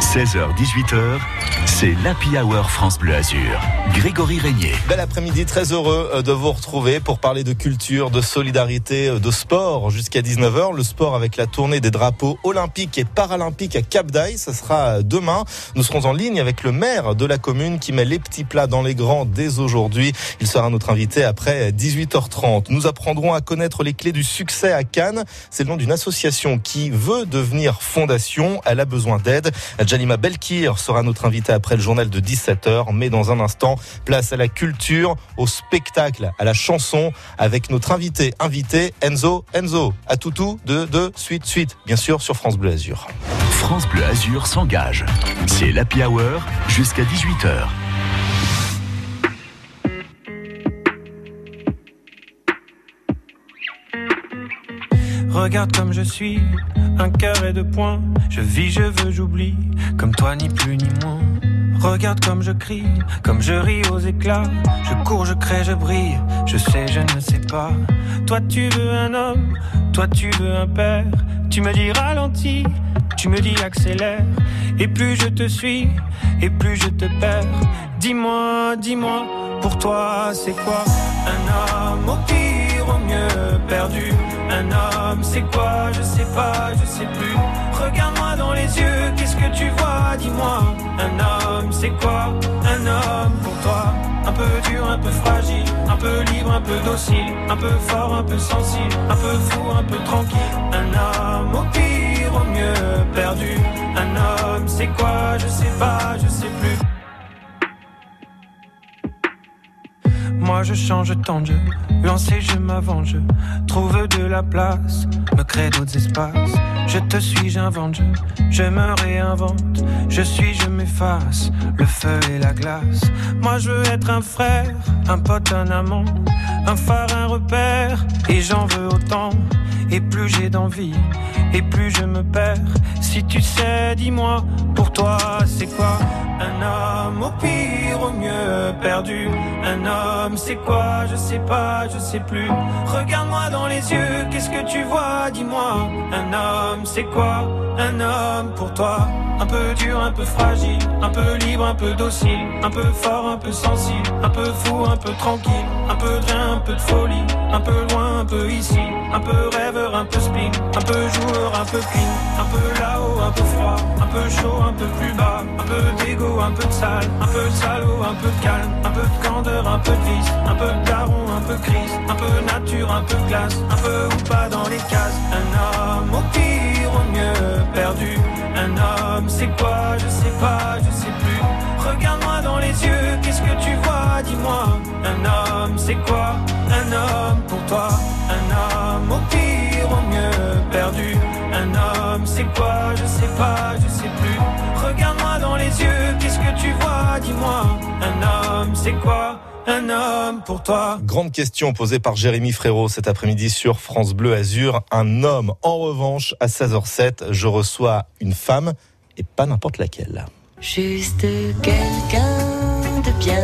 16h-18h, c'est l'Happy Hour France Bleu Azur. Grégory Régnier. Bel après-midi, très heureux euh, de vous retrouver pour parler de culture, de solidarité, euh, de sport jusqu'à 19h. Le sport avec la tournée des drapeaux olympiques et paralympiques à Cap d'Aille, ce sera euh, demain. Nous serons en ligne avec le maire de la commune qui met les petits plats dans les grands dès aujourd'hui. Il sera notre invité après 18h30. Nous apprendrons à connaître les clés du succès à Cannes. C'est le nom d'une association qui veut devenir fondation. Elle a besoin d'aide. Jalima Belkir sera notre invité après le journal de 17h. Mais dans un instant, place à la culture, au spectacle, à la chanson avec notre invité, invité Enzo Enzo. À toutou de, de suite, suite, bien sûr sur France Bleu Azur. France Bleu Azur s'engage. C'est l'Happy Hour jusqu'à 18h. Regarde comme je suis, un et deux points. Je vis, je veux, j'oublie, comme toi ni plus ni moins. Regarde comme je crie, comme je ris aux éclats. Je cours, je crée, je brille. Je sais, je ne sais pas. Toi, tu veux un homme, toi, tu veux un père. Tu me dis ralentis, tu me dis accélère. Et plus je te suis, et plus je te perds. Dis-moi, dis-moi, pour toi, c'est quoi? Un homme au pire, au mieux perdu? Un homme, c'est quoi? Je sais pas, je sais plus. Regarde-moi dans les yeux, qu'est-ce que tu vois? Dis-moi. Un homme, c'est quoi? Un homme pour toi. Un peu dur, un peu fragile, un peu libre, un peu docile, un peu fort, un peu sensible, un peu fou, un peu tranquille. Un homme au pire, au mieux perdu. Un homme, c'est quoi? Je sais pas, je sais plus. Moi je change tant de jeu, lancer je m'avance, trouve de la place, me crée d'autres espaces. Je te suis, j'invente, je, me réinvente, je suis, je m'efface, le feu et la glace. Moi je veux être un frère, un pote, un amant, un phare, un repère, et j'en veux autant. Et plus j'ai d'envie, et plus je me perds. Si tu sais, dis-moi, pour toi c'est quoi Un homme au pire, au mieux perdu. Un homme c'est quoi Je sais pas, je sais plus. Regarde-moi dans les yeux, qu'est-ce que tu vois Dis-moi. Un homme c'est quoi Un homme pour toi un peu dur, un peu fragile, un peu libre, un peu docile, un peu fort, un peu sensible, un peu fou, un peu tranquille, un peu de rien, un peu de folie, un peu loin, un peu ici, un peu un peu spleen, un peu joueur, un peu clean, un peu là-haut, un peu froid, un peu chaud, un peu plus bas, un peu d'ego, un peu de sale, un peu de salaud, un peu de calme, un peu de candeur, un peu de vice, un peu de daron, un peu crise, un peu nature, un peu glace, un peu ou pas dans les cases, un homme au pire, au mieux perdu, un homme c'est quoi Je sais pas, je sais plus. Regarde-moi dans les yeux, qu'est-ce que tu vois? Dis-moi, un homme, c'est quoi? Un homme pour toi, un homme au pire, au mieux perdu. Un homme, c'est quoi? Je sais pas, je sais plus. Regarde-moi dans les yeux, qu'est-ce que tu vois? Dis-moi, un homme, c'est quoi? Un homme pour toi. Grande question posée par Jérémy Frérot cet après-midi sur France Bleu Azur. Un homme, en revanche, à 16h07, je reçois une femme et pas n'importe laquelle. Juste quelqu'un de bien.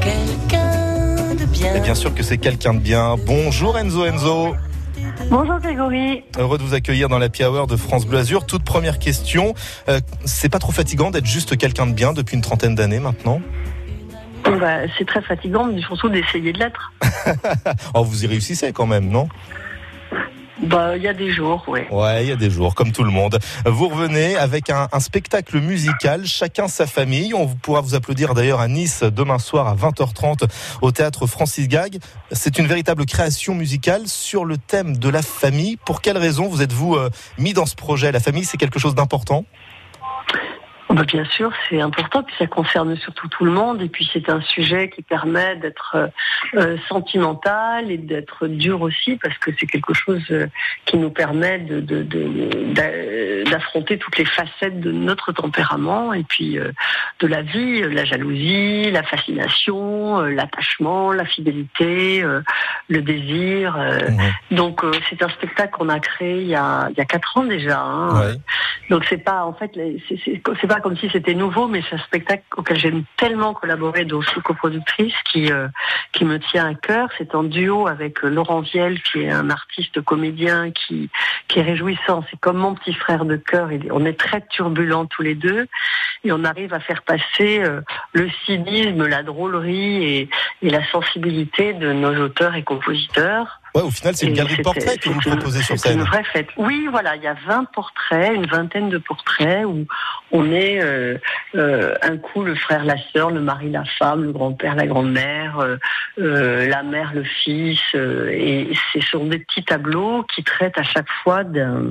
Quelqu'un de bien. Et bien sûr que c'est quelqu'un de bien. Bonjour Enzo Enzo. Bonjour Grégory. Heureux de vous accueillir dans la Hour de France Bleu Azur. Toute première question, euh, c'est pas trop fatigant d'être juste quelqu'un de bien depuis une trentaine d'années maintenant? Bah, C'est très fatigant, mais surtout d'essayer de l'être. oh, vous y réussissez quand même, non? Bah, il y a des jours, oui. Ouais, il y a des jours, comme tout le monde. Vous revenez avec un, spectacle musical, chacun sa famille. On pourra vous applaudir d'ailleurs à Nice demain soir à 20h30 au théâtre Francis Gag. C'est une véritable création musicale sur le thème de la famille. Pour quelle raison vous êtes-vous euh, mis dans ce projet? La famille, c'est quelque chose d'important? Bah bien sûr, c'est important, puis ça concerne surtout tout le monde, et puis c'est un sujet qui permet d'être euh, sentimental et d'être dur aussi, parce que c'est quelque chose euh, qui nous permet de, d'affronter toutes les facettes de notre tempérament, et puis euh, de la vie, la jalousie, la fascination, euh, l'attachement, la fidélité, euh, le désir. Donc c'est un spectacle qu'on a créé il y a, il y a quatre ans déjà. Hein. Donc c'est pas en fait c'est, c'est pas comme si c'était nouveau, mais c'est un spectacle auquel j'aime tellement collaborer, dont je suis coproductrice, qui euh, qui me tient à cœur. C'est en duo avec euh, Laurent Viel, qui est un artiste comédien qui qui est réjouissant. C'est comme mon petit frère de cœur. On est très turbulents tous les deux, et on arrive à faire passer euh, le cynisme, la drôlerie et la sensibilité de nos auteurs et compositeurs. Ouais, au final, c'est une galerie de portraits que vous c'est proposez sur C'est une scène. vraie fête. Oui, voilà, il y a 20 portraits, une vingtaine de portraits où on est euh, euh, un coup le frère, la sœur, le mari, la femme, le grand-père, la grand-mère, euh, la mère, le fils. et ce sont des petits tableaux qui traitent à chaque fois d'un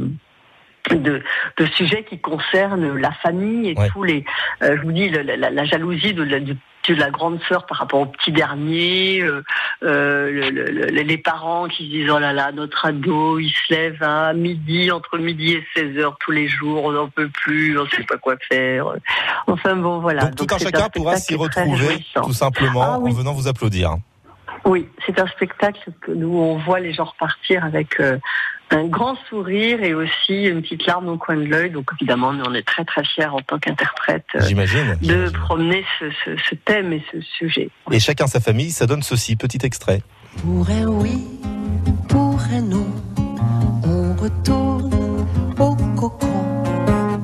de, de sujets qui concernent la famille et Ouais. tous les. euh, je vous dis la, la- la jalousie de la, de- de la grande sœur par rapport au petit dernier, euh, euh, le- le- le- les parents qui se disent oh là là notre ado il se lève à midi entre midi et 16 heures tous les jours on n'en peut plus on sait pas quoi faire enfin bon voilà Donc, tout un chacun pourra s'y retrouver, tout simplement, Ah oui. en venant vous applaudir. Oui, c'est un spectacle que nous on voit les gens repartir avec euh, un grand sourire et aussi une petite larme au coin de l'œil. Donc évidemment, nous on est très très fiers en tant qu'interprète euh, de promener ce, ce- ce thème et ce sujet. Et chacun sa famille, ça donne ceci, petit extrait. Pour un oui, pour un non, on retourne au cocon,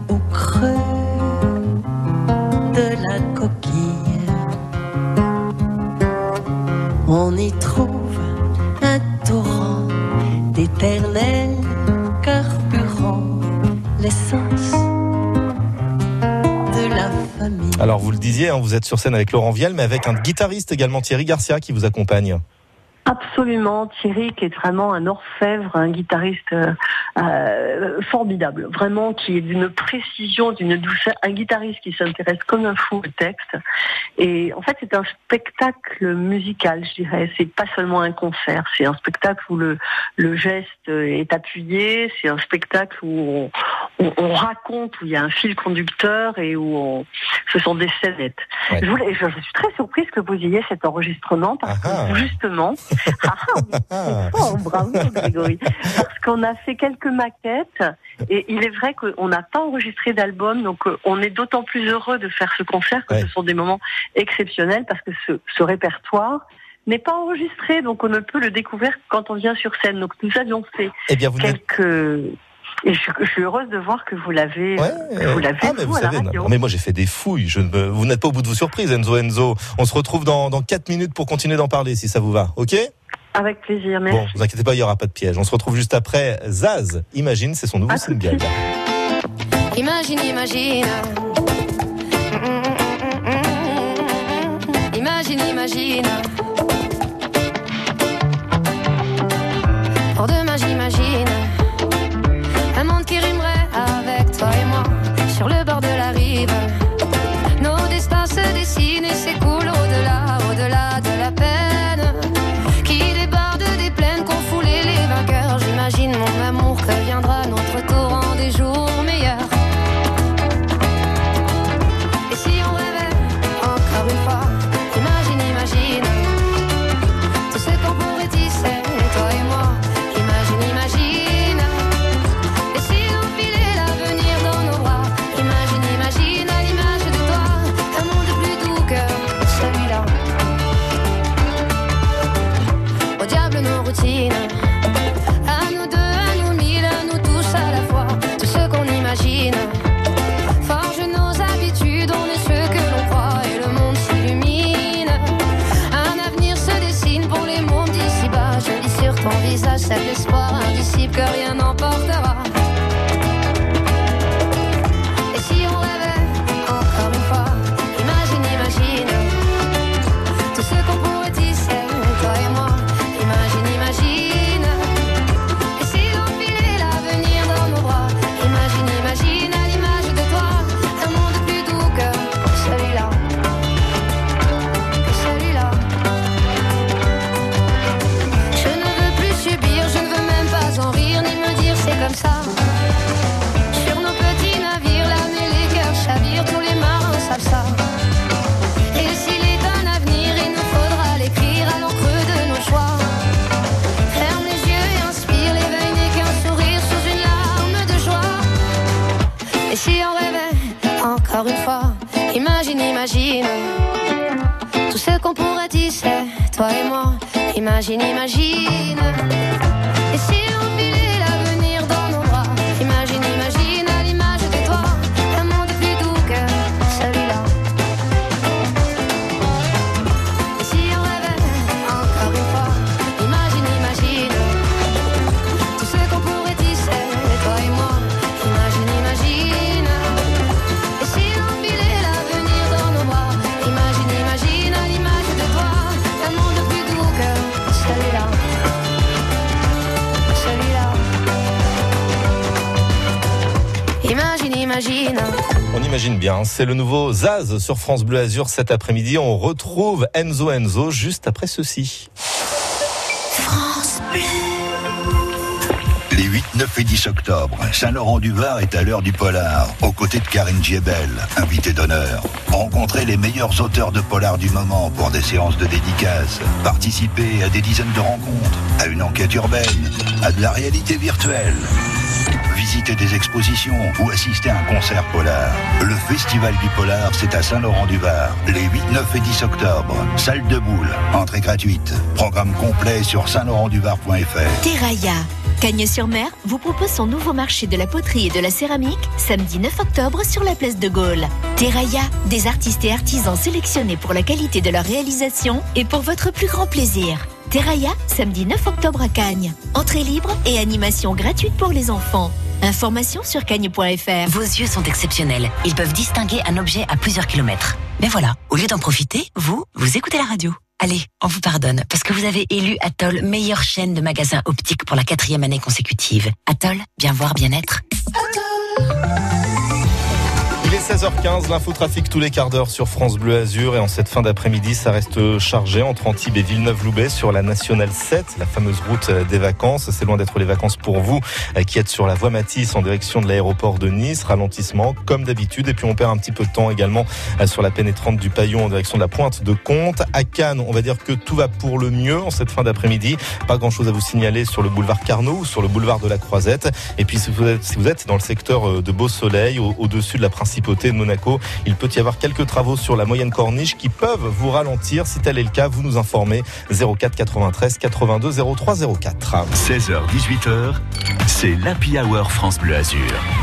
au creux de la coquille. On y trouve un torrent carburant, l'essence de la famille. Alors vous le disiez, hein, vous êtes sur scène avec Laurent Viel, mais avec un guitariste également, Thierry Garcia, qui vous accompagne. Absolument, Thierry qui est vraiment un orfèvre, un guitariste euh, euh, formidable, vraiment qui est d'une précision, d'une douceur, un guitariste qui s'intéresse comme un fou au texte. Et en fait, c'est un spectacle musical, je dirais. C'est pas seulement un concert, c'est un spectacle où le, le geste est appuyé, c'est un spectacle où on, on- on raconte, où il y a un fil conducteur et où on, ce sont des scénettes. Ouais. Je, voulais, je, je suis très surprise que vous ayez cet enregistrement parce Ah que ah. justement, ah, fort, bravo Grégory. Parce qu'on a fait quelques maquettes et il est vrai qu'on n'a pas enregistré d'album, donc euh, on est d'autant plus heureux de faire ce concert que Ouais. ce sont des moments exceptionnels parce que ce, ce répertoire n'est pas enregistré, donc on ne peut le découvrir quand on vient sur scène. Donc nous avions fait Eh bien, vous n'êtes quelques... Et je, je suis heureuse de voir que vous l'avez Ouais, vous l'avez ah, mais vous, savez, radio. non, mais moi j'ai fait des fouilles. Je ne, me- vous n'êtes pas au bout de vos surprises, Enzo Enzo. On se retrouve dans, dans 4 minutes pour continuer d'en parler, si ça vous va. Ok? Avec plaisir, merci. Bon, vous inquiétez pas, il y aura pas de piège. On se retrouve juste après. Zaz, imagine, c'est son nouveau À single. Imagine, imagine. Imagine, imagine. Pour demain, j'imagine. On imagine bien, c'est le nouveau Zaz sur France Bleu Azur cet après-midi. On retrouve Enzo Enzo juste après ceci. Les 8, 9 et 10 octobre, Saint-Laurent-du-Var est à l'heure du polar, aux côtés de Karine Giebel, invitée d'honneur. Rencontrez les meilleurs auteurs de polar du moment pour des séances de dédicaces. Participez à des dizaines de rencontres, à une enquête urbaine, à de la réalité virtuelle. Visitez des expositions ou assistez à un concert polar. Le Festival du Polar, c'est à Saint-Laurent-du-Var, les 8, 9 et 10 octobre. Salle de boule, entrée gratuite. Programme complet sur saint-laurent-du-var.fr. Terraia. Cagnes-sur-Mer vous propose son nouveau marché de la poterie et de la céramique samedi 9 octobre sur la place de Gaulle. Terraia, des artistes et artisans sélectionnés pour la qualité de leur réalisation et pour votre plus grand plaisir. Terraia, samedi 9 octobre à Cagnes. Entrée libre et animation gratuite pour les enfants. Information sur cagnes.fr. Vos yeux sont exceptionnels. Ils peuvent distinguer un objet à plusieurs kilomètres. Mais voilà, au lieu d'en profiter, vous, vous écoutez la radio. Allez, on vous pardonne parce que vous avez élu Atoll meilleure chaîne de magasins optiques pour la quatrième année consécutive. Atoll, bien voir, bien être. Est 16h15, l'infotrafic tous les quarts d'heure sur France Bleu Azur et en cette fin d'après-midi, ça reste chargé entre Antibes et Villeneuve-Loubet sur la nationale 7, la fameuse route des vacances. C'est loin d'être les vacances pour vous euh, qui êtes sur la voie Matisse en direction de l'aéroport de Nice. Ralentissement comme d'habitude et puis on perd un petit peu de temps également euh, sur la pénétrante du Paillon en direction de la pointe de Comte. À Cannes, on va dire que tout va pour le mieux en cette fin d'après-midi. Pas grand-chose à vous signaler sur le boulevard Carnot ou sur le boulevard de la Croisette. Et puis si vous êtes, dans le secteur euh, de Beau Soleil, au- au-dessus de la principauté de Monaco, il peut y avoir quelques travaux sur la moyenne corniche qui peuvent vous ralentir. Si tel est le cas, vous nous informez 04 93 82 03 04. 16h, 18h, c'est l'Happy Hour France Bleu Azur.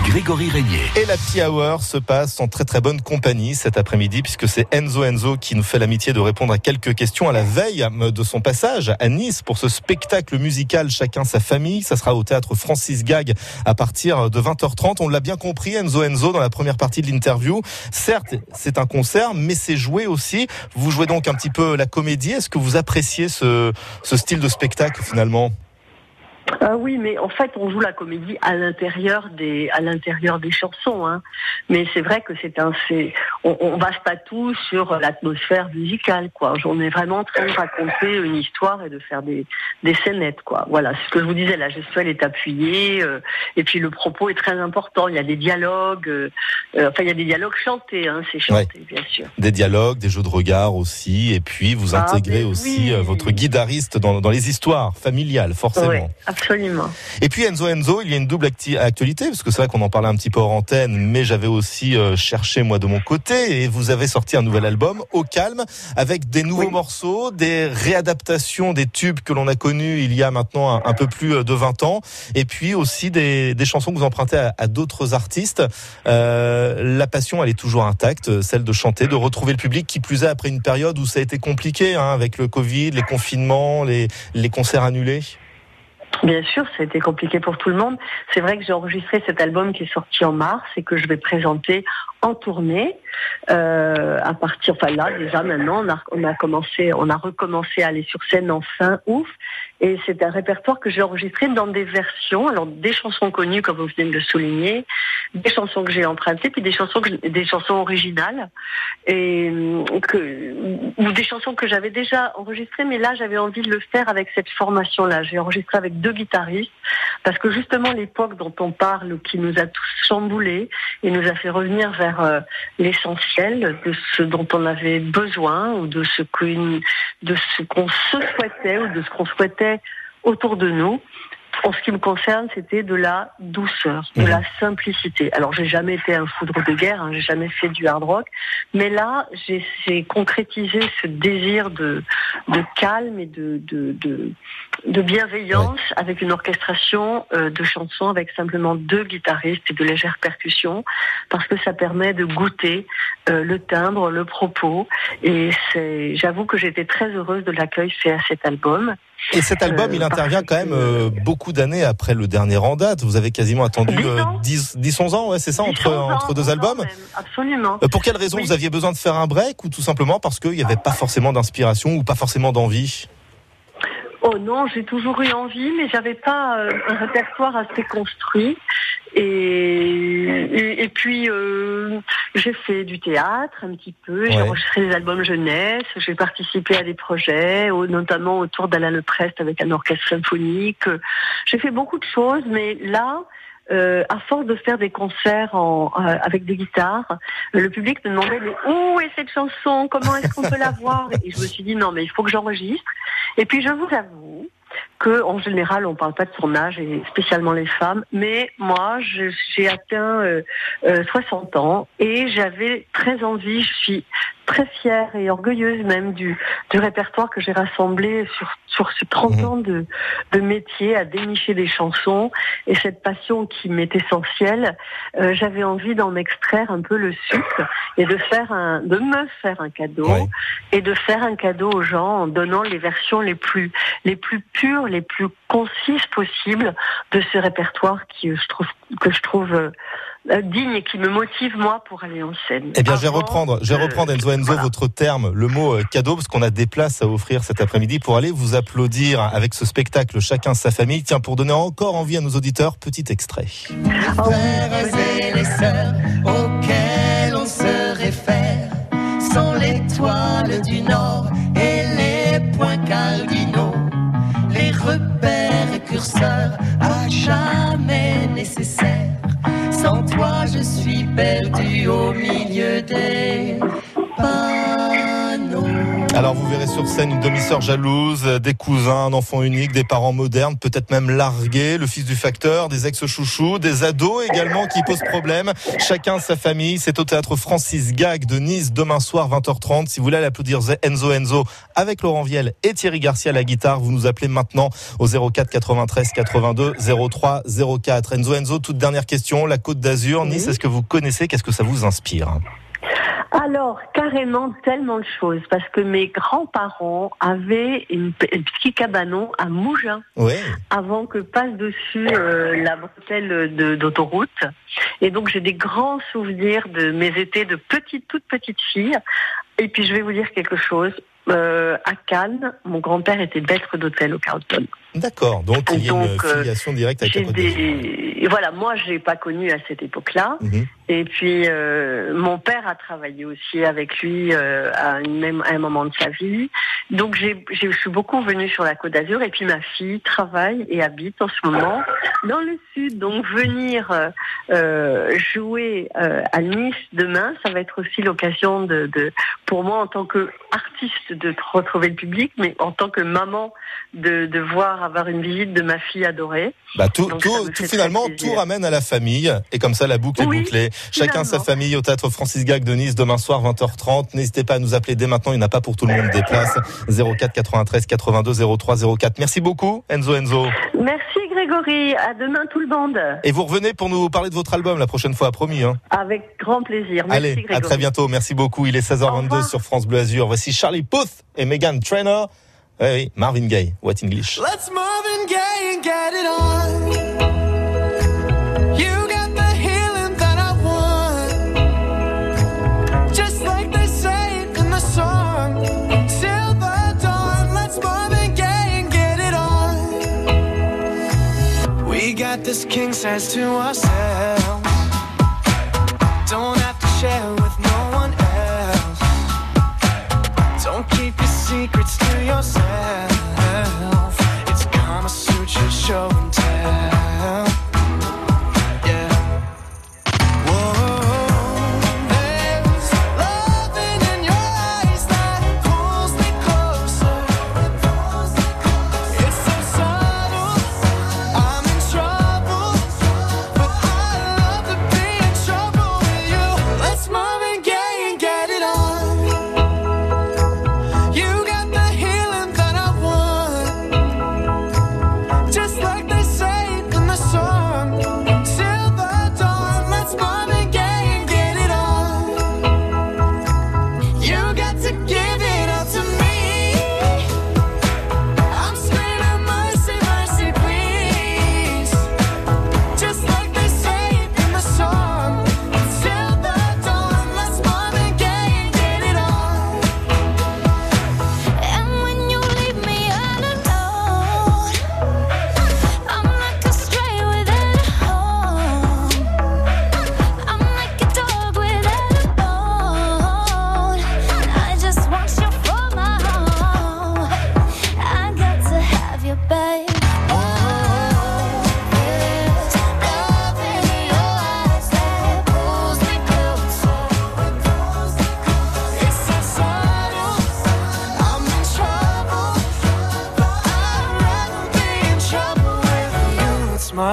Grégory Régnier. Et la Happy Hour se passe en très très bonne compagnie cet après-midi puisque c'est Enzo Enzo qui nous fait l'amitié de répondre à quelques questions à la veille de son passage à Nice pour ce spectacle musical Chacun sa famille. Ça sera au théâtre Francis Gag à partir de 20h30. On l'a bien compris Enzo Enzo dans la première partie de l'interview. Certes, c'est un concert, mais c'est joué aussi. Vous jouez donc un petit peu la comédie. Est-ce que vous appréciez ce, style de spectacle finalement? Ah oui, mais en fait, on joue la comédie à l'intérieur des à l'intérieur des chansons. Hein. Mais c'est vrai que c'est un c'est on, on base pas tout sur l'atmosphère musicale, quoi. On est vraiment en train de raconter une histoire et de faire des des scénettes, quoi. Voilà, ce que je vous disais, la gestuelle est appuyée euh, et puis le propos est très important. Il y a des dialogues, euh, euh, enfin il y a des dialogues chantés, hein, c'est chanté, bien sûr. Des dialogues, des jeux de regard aussi, et puis vous Ah, intégrez aussi oui. euh, votre guitariste dans, dans les histoires familiales, forcément. Ouais, absolument. Et puis Enzo Enzo, il y a une double acti- actualité, parce que c'est vrai qu'on en parlait un petit peu hors antenne, mais j'avais aussi euh, cherché moi de mon côté, et vous avez sorti un nouvel album, Au Calme, avec des nouveaux Oui. morceaux, des réadaptations des tubes que l'on a connus il y a maintenant un, un peu plus euh, de 20 ans, et puis aussi des, des chansons que vous empruntez à, à d'autres artistes. Euh, la passion, elle est toujours intacte, celle de chanter, de retrouver le public, qui plus est après une période où ça a été compliqué, hein, avec le Covid, les confinements, les, les concerts annulés. Bien sûr, ça a été compliqué pour tout le monde. C'est vrai que j'ai enregistré cet album qui est sorti en mars et que je vais présenter en tournée euh, à partir. Enfin là, déjà maintenant, on a, on a commencé, on a recommencé à aller sur scène en fin août. Et c'est un répertoire que j'ai enregistré dans des versions, alors des chansons connues comme vous venez de le souligner, des chansons que j'ai empruntées, puis des chansons, des chansons originales, et euh, ou des chansons que j'avais déjà enregistrées, mais là j'avais envie de le faire avec cette formation-là. J'ai enregistré avec deux guitaristes, parce que justement l'époque dont on parle, qui nous a tous chamboulés, et nous a fait revenir vers euh, l'essentiel de ce dont on avait besoin, ou de ce qu'on de ce qu'on se souhaitait, ou de ce qu'on souhaitait autour de nous en ce qui me concerne, c'était de la douceur, de Mhm. la simplicité. Alors, j'ai jamais été un foudre de guerre, hein, j'ai jamais fait du hard rock, mais là, j'ai concrétisé ce désir de, de calme et de, de, de, de bienveillance avec une orchestration euh, de chansons avec simplement deux guitaristes et de légères percussions, parce que ça permet de goûter euh, le timbre, le propos, et j'avoue que j'étais très heureuse de l'accueil fait à cet album. Et cet album, Euh, il intervient quand même euh, beaucoup d'années après le dernier en date. Vous avez quasiment attendu Dix euh, ans. 10, 10, 11 ans, ouais, c'est ça, entre, 10 ans, entre deux 11 ans albums. absolument. Pour quelle raison Oui. vous aviez besoin de faire un break ou tout simplement parce qu'il n'y avait pas forcément d'inspiration ou pas forcément d'envie? Oh non, j'ai toujours eu envie, mais j'avais pas euh, un répertoire assez construit. Et, et, et puis euh, j'ai fait du théâtre un petit peu, j'ai enregistré des albums jeunesse, j'ai participé à des projets, notamment autour d'Alain Leprest avec un orchestre symphonique. J'ai fait beaucoup de choses, mais là, euh, à force de faire des concerts euh, avec des guitares, le public me demandait où est cette chanson? Comment est-ce qu'on peut la voir? Et je me suis dit non mais il faut que j'enregistre. Et puis je vous avoue que en général on parle pas de tournage et spécialement les femmes, mais moi j'ai atteint euh, euh, 60 ans et j'avais très envie, je suis très fière et orgueilleuse même du, du répertoire que j'ai rassemblé sur, sur ces 30 Mhm. ans de, de métier à dénicher des chansons et cette passion qui m'est essentielle, euh, j'avais envie d'en extraire un peu le sucre et de faire un, de me faire un cadeau et de faire un cadeau aux gens en donnant les versions les plus, les plus pures, les plus concises possibles de ce répertoire qui, euh, je trouve, que je trouve euh, digne et qui me motive moi pour aller en scène. Eh bien, je vais reprendre, je vais reprendre Enzo Enzo voilà. votre terme, le mot euh, cadeau, parce qu'on a des places à offrir cet après-midi pour aller vous applaudir avec ce spectacle Chacun sa famille. Tiens, pour donner encore envie à nos auditeurs, petit extrait. Oui, frères et les sœurs auxquels on se réfère sont l'étoile du Nord et les points cardinaux, les repères et curseurs à jamais nécessaires. Sans toi, je suis perdu au milieu des. Alors vous verrez sur scène une demi-sœur jalouse, euh, des cousins, un enfant unique, des parents modernes, peut-être même largués, le fils du facteur, des ex-chouchous, des ados également qui posent problème. Chacun sa famille. C'est au théâtre Francis Gag de Nice demain soir 20h30. Si vous voulez aller applaudir Enzo Enzo avec Laurent Viel et Thierry Garcia à la guitare, vous nous appelez maintenant au 04 93 82 03 04. Enzo Enzo, toute dernière question. La Côte d'Azur, Nice, est-ce que vous connaissez? Qu'est-ce que ça vous inspire? Alors, carrément tellement de choses, parce que mes grands-parents avaient une, un petit cabanon à Mougins avant que passe dessus euh, la bretelle de- d'autoroute. Et donc, j'ai des grands souvenirs de mes étés de petite, toute petite fille. Et puis, je vais vous dire quelque chose. Euh, à Cannes, mon grand-père était maître d'hôtel au Carlton. D'accord. Donc il y a une Donc, euh, filiation directe avec la des... Voilà, moi, je l'ai pas connu à cette époque-là. Mhm. Et puis, euh, mon père a travaillé aussi avec lui euh, à, une même, à un moment de sa vie. Donc, j'ai, je suis beaucoup venue sur la Côte d'Azur. Et puis, ma fille travaille et habite en ce moment dans le sud. Donc, venir euh, jouer à Nice demain, ça va être aussi l'occasion de, de, pour moi, en tant qu'artiste, de retrouver le public, mais en tant que maman, de, de voir avoir une visite de ma fille adorée. Bah, tout, Donc, finalement, tout ramène à la famille. Et comme ça, la boucle est bouclée. Chacun sa famille au théâtre Francis Gag de Nice demain soir 20h30. N'hésitez pas à nous appeler dès maintenant. Il n'y en a pas pour tout le monde des places. 04 93 82 03 04. Merci beaucoup, Enzo Enzo. Merci Grégory, à demain tout le monde. Et vous revenez pour nous parler de votre album la prochaine fois, promis. Hein. Avec grand plaisir. Merci Allez, Grégory. à très bientôt. Merci beaucoup. Il est 16h22 revoir. sur France Bleu Azur. Voici Charlie Puth et Megan Trainor. Oui, oui, Marvin Gaye. What English? Let's Marvin Gaye and get it on. This king size to ourselves. Don't have to share with no one else. Don't keep your secrets to yourself.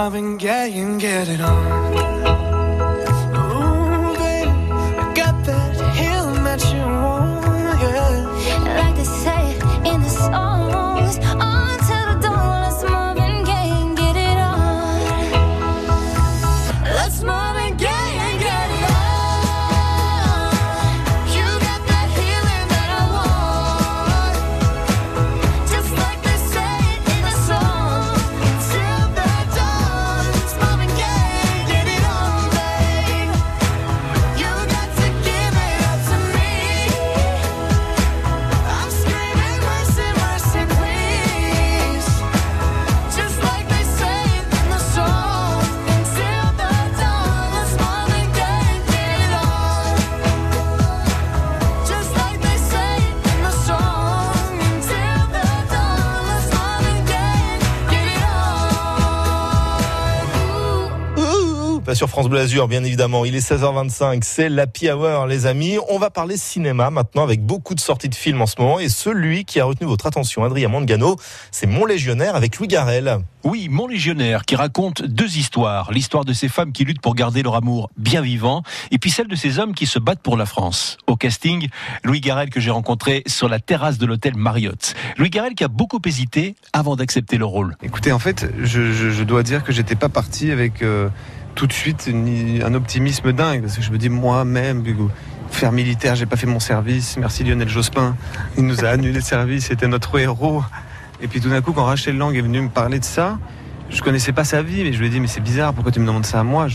Marvin Gaye and get it on. Sur France Bleu bien évidemment. Il est 16h25, c'est l'Happy Hour, les amis. On va parler cinéma maintenant avec beaucoup de sorties de films en ce moment. Et celui qui a retenu votre attention, Adrien Mangano, c'est Mon Légionnaire avec Louis Garrel. Oui, Mon Légionnaire, qui raconte deux histoires. L'histoire de ces femmes qui luttent pour garder leur amour bien vivant, et puis celle de ces hommes qui se battent pour la France. Au casting, Louis Garrel que j'ai rencontré sur la terrasse de l'hôtel Marriott. Louis Garrel qui a beaucoup hésité avant d'accepter le rôle. Écoutez, en fait, je, je- je dois dire que j'étais pas parti avec euh, tout de suite un optimisme dingue, parce que je me dis moi-même, Hugo, faire militaire, j'ai pas fait mon service. Merci Lionel Jospin, il nous a annulé le service, c'était notre héros. Et puis tout d'un coup, quand Rachel Lang est venue me parler de ça, je connaissais pas sa vie, mais je lui ai dit mais c'est bizarre, pourquoi tu me demandes ça à moi?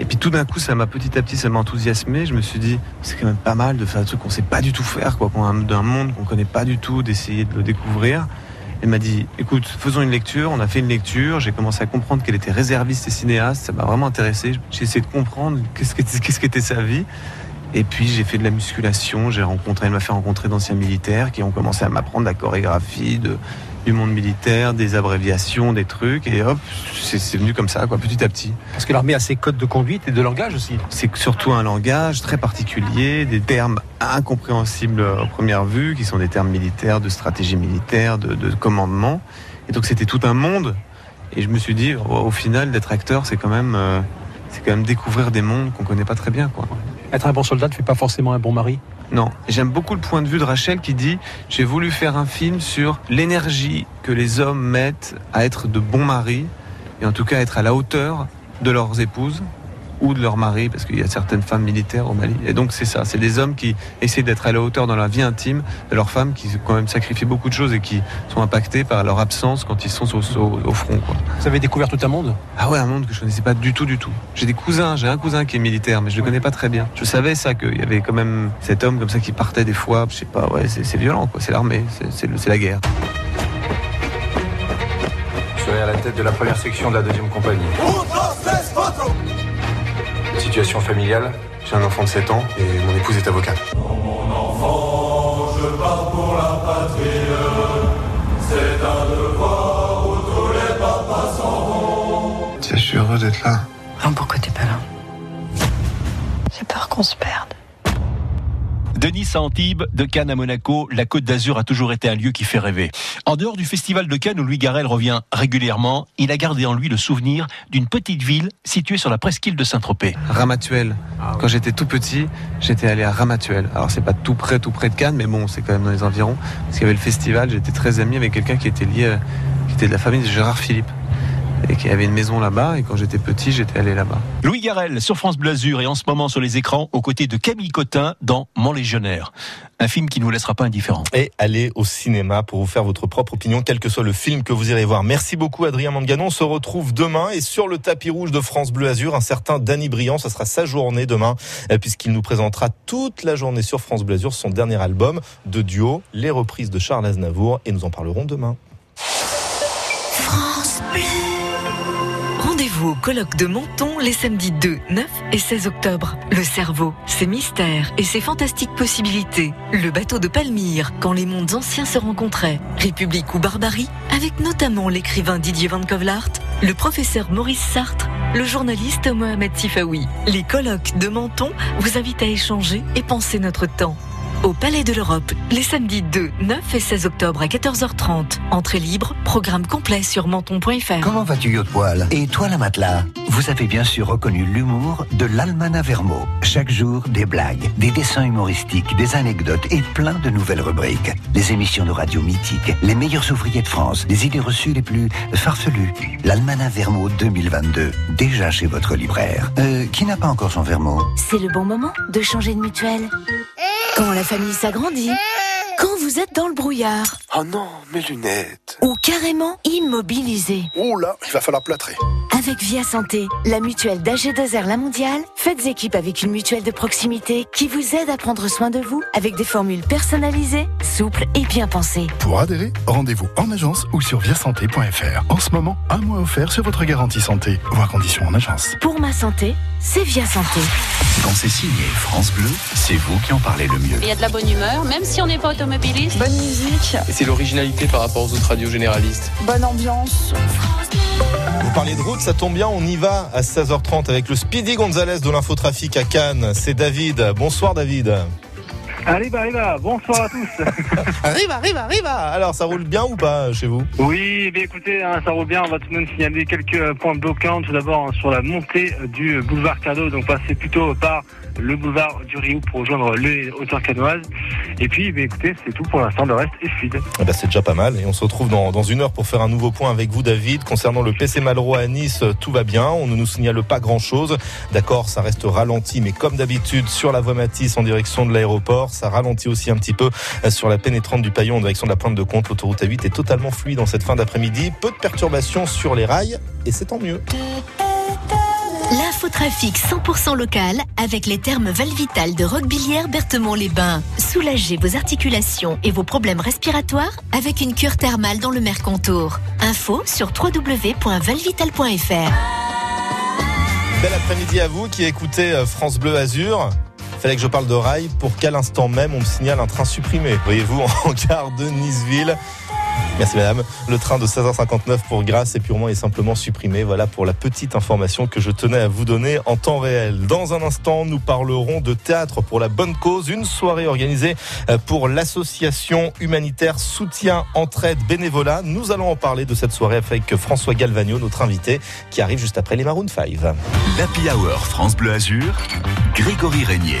Et puis tout d'un coup, ça m'a petit à petit, ça m'a enthousiasmé. Je me suis dit c'est quand même pas mal de faire des trucs qu'on sait pas du tout faire, quoi, d'un monde qu'on connaît pas du tout, d'essayer de le découvrir. Elle m'a dit écoute, faisons une lecture. On a fait une lecture. J'ai commencé à comprendre qu'elle était réserviste et cinéaste. Ça m'a vraiment intéressé. J'ai essayé de comprendre qu'est-ce qu'était sa vie. Et puis j'ai fait de la musculation. J'ai rencontré, elle m'a fait rencontrer d'anciens militaires qui ont commencé à m'apprendre la chorégraphie de, du monde militaire, des abréviations, des trucs. Et hop, c'est venu comme ça, quoi, petit à petit. Parce que l'armée a ses codes de conduite et de langage aussi. C'est surtout un langage très particulier, des termes incompréhensibles à première vue, qui sont des termes militaires, de stratégie militaire, de, de commandement. Et donc c'était tout un monde. Et je me suis dit, au, au final, d'être acteur, c'est quand même, euh, c'est quand même découvrir des mondes qu'on connaît pas très bien, quoi. Être un bon soldat ne fait pas forcément un bon mari. Non, j'aime beaucoup le point de vue de Rachel qui dit j'ai voulu faire un film sur l'énergie que les hommes mettent à être de bons maris et en tout cas être à la hauteur de leurs épouses ou de leurs maris parce qu'il y a certaines femmes militaires au Mali. Et donc c'est ça, c'est des hommes qui essaient d'être à la hauteur dans la vie intime de leurs femmes qui quand même sacrifient beaucoup de choses et qui sont impactées par leur absence quand ils sont au, au- au front. Quoi. Vous avez découvert tout un monde? Ah ouais, un monde que je connaissais pas du tout, du tout. J'ai des cousins, j'ai un cousin qui est militaire, mais je le connais pas très bien. Je savais ça, qu'il y avait quand même cet homme comme ça qui partait des fois, je sais pas, ouais, c'est violent, quoi. C'est l'armée, c'est- la guerre. Je serai à la tête de la première section de la deuxième compagnie. Situation familiale, j'ai un enfant de 7 ans et mon épouse est avocate. Tiens, je suis heureux d'être là. pourquoi t'es pas là? J'ai peur qu'on se perde. De Nice à Antibes, de Cannes à Monaco, la Côte d'Azur a toujours été un lieu qui fait rêver. En dehors du festival de Cannes où Louis Garrel revient régulièrement, il a gardé en lui le souvenir d'une petite ville située sur la presqu'île de Saint-Tropez. Ramatuel. Quand j'étais tout petit, j'étais allé à Ramatuel. Alors c'est pas tout près, tout près de Cannes, mais bon, c'est quand même dans les environs. Parce qu'il y avait le festival, j'étais très ami avec quelqu'un qui était lié, qui était de la famille de Gérard Philippe. Et qui avait une maison là-bas, et quand j'étais petit, j'étais allé là-bas. Louis Garrel sur France Bleu Azur et en ce moment sur les écrans aux côtés de Camille Cotin dans Mon Légionnaire. Un film qui ne vous laissera pas indifférent. Et allez au cinéma pour vous faire votre propre opinion, quel que soit le film que vous irez voir. Merci beaucoup Adrien Mangano. On se retrouve demain et sur le tapis rouge de France Bleu Azur, un certain Danny Briand, ça sera sa journée demain, euh, puisqu'il nous présentera toute la journée sur France Bleu Azur son dernier album de duo, les reprises de Charles Aznavour, et nous en parlerons demain. France Bleu. Rendez-vous au colloque de Menton les samedis 2, 9 et 16 octobre. Le cerveau, ses mystères et ses fantastiques possibilités. Le bateau de Palmyre, quand les mondes anciens se rencontraient. République ou barbarie, avec notamment l'écrivain Didier Van Kovlart, le professeur Maurice Sartre, le journaliste Mohamed Sifawi. Les colloques de Menton vous invitent à échanger et penser notre temps. Au Palais de l'Europe, les samedis 2, 9 et 16 octobre à 14h30. Entrée libre, programme complet sur menton.fr. Comment vas-tu, Yacht Poil? Et toi, la matelas? Vous avez bien sûr reconnu l'humour de l'Almanach Vermo. Chaque jour, des blagues, des dessins humoristiques, des anecdotes et plein de nouvelles rubriques. Les émissions de radio mythiques, les meilleurs ouvriers de France, les idées reçues les plus farfelues. L'Almanach Vermo 2022, déjà chez votre libraire. Euh, qui n'a pas encore son Vermo? C'est le bon moment de changer de mutuelle. Quand la famille s'agrandit. Quand vous êtes dans le brouillard. Oh non, mes lunettes. Ou carrément immobilisé. Oh là, il va falloir plâtrer. Avec Via Santé, la mutuelle d'AG2R La Mondiale, faites équipe avec une mutuelle de proximité qui vous aide à prendre soin de vous avec des formules personnalisées, souples et bien pensées. Pour adhérer, rendez-vous en agence ou sur viasanté.fr. En ce moment, un mois offert sur votre garantie santé. Voir conditions en agence. Pour ma santé, c'est Via Santé. Quand c'est signé France Bleu, c'est vous qui en parlez le mieux. Il y a de la bonne humeur, même si on n'est pas automobiliste. Bonne musique. Et c'est l'originalité par rapport aux autres radios généralistes. Bonne ambiance. Vous parlez de route, ça on y va à 16h30 avec le Speedy Gonzalez de l'infotrafic à Cannes. C'est David. Bonsoir David. Arriva, arriva, bonsoir à tous. arriva, arriva, arriva. Alors, ça roule bien ou pas chez vous Oui, eh bien écoutez, hein, ça roule bien. On va tout de même signaler quelques points bloquants. Tout d'abord, hein, sur la montée du boulevard Cadeau, donc passer plutôt par le boulevard du Rio pour rejoindre les hauteurs canoises. Et puis, eh bien, écoutez, c'est tout pour l'instant. Le reste est fluide. Eh ben, c'est déjà pas mal. Et on se retrouve dans, dans une heure pour faire un nouveau point avec vous, David. Concernant le PC Malraux à Nice, tout va bien. On ne nous signale pas grand-chose. D'accord, ça reste ralenti, mais comme d'habitude, sur la voie Matisse en direction de l'aéroport, ça ralentit aussi un petit peu sur la pénétrante du Paillon en direction de la pointe de Comte. L'autoroute A8 est totalement fluide en cette fin d'après-midi. Peu de perturbations sur les rails, et c'est tant mieux. L'infotrafic 100% local avec les thermes Valvital de Roquebillière Berthemont-les-Bains. Soulagez vos articulations et vos problèmes respiratoires avec une cure thermale dans le Mercontour. Info sur www.valvital.fr. Bel après-midi à vous qui écoutez euh, France Bleu Azur. Fallait que je parle de rail pour qu'à l'instant même on me signale un train supprimé. Voyez-vous en gare de Niceville. Merci madame. Le train de 16h59 pour Grasse est purement et simplement supprimé. Voilà pour la petite information que je tenais à vous donner en temps réel. Dans un instant, nous parlerons de théâtre pour la bonne cause, une soirée organisée euh, pour l'association humanitaire Soutien Entraide Bénévolat. Nous allons en parler de cette soirée avec François Galvagno, notre invité, qui arrive juste après les Maroon 5. L'Happy Hour France Bleu Azur, Grégory Régnier.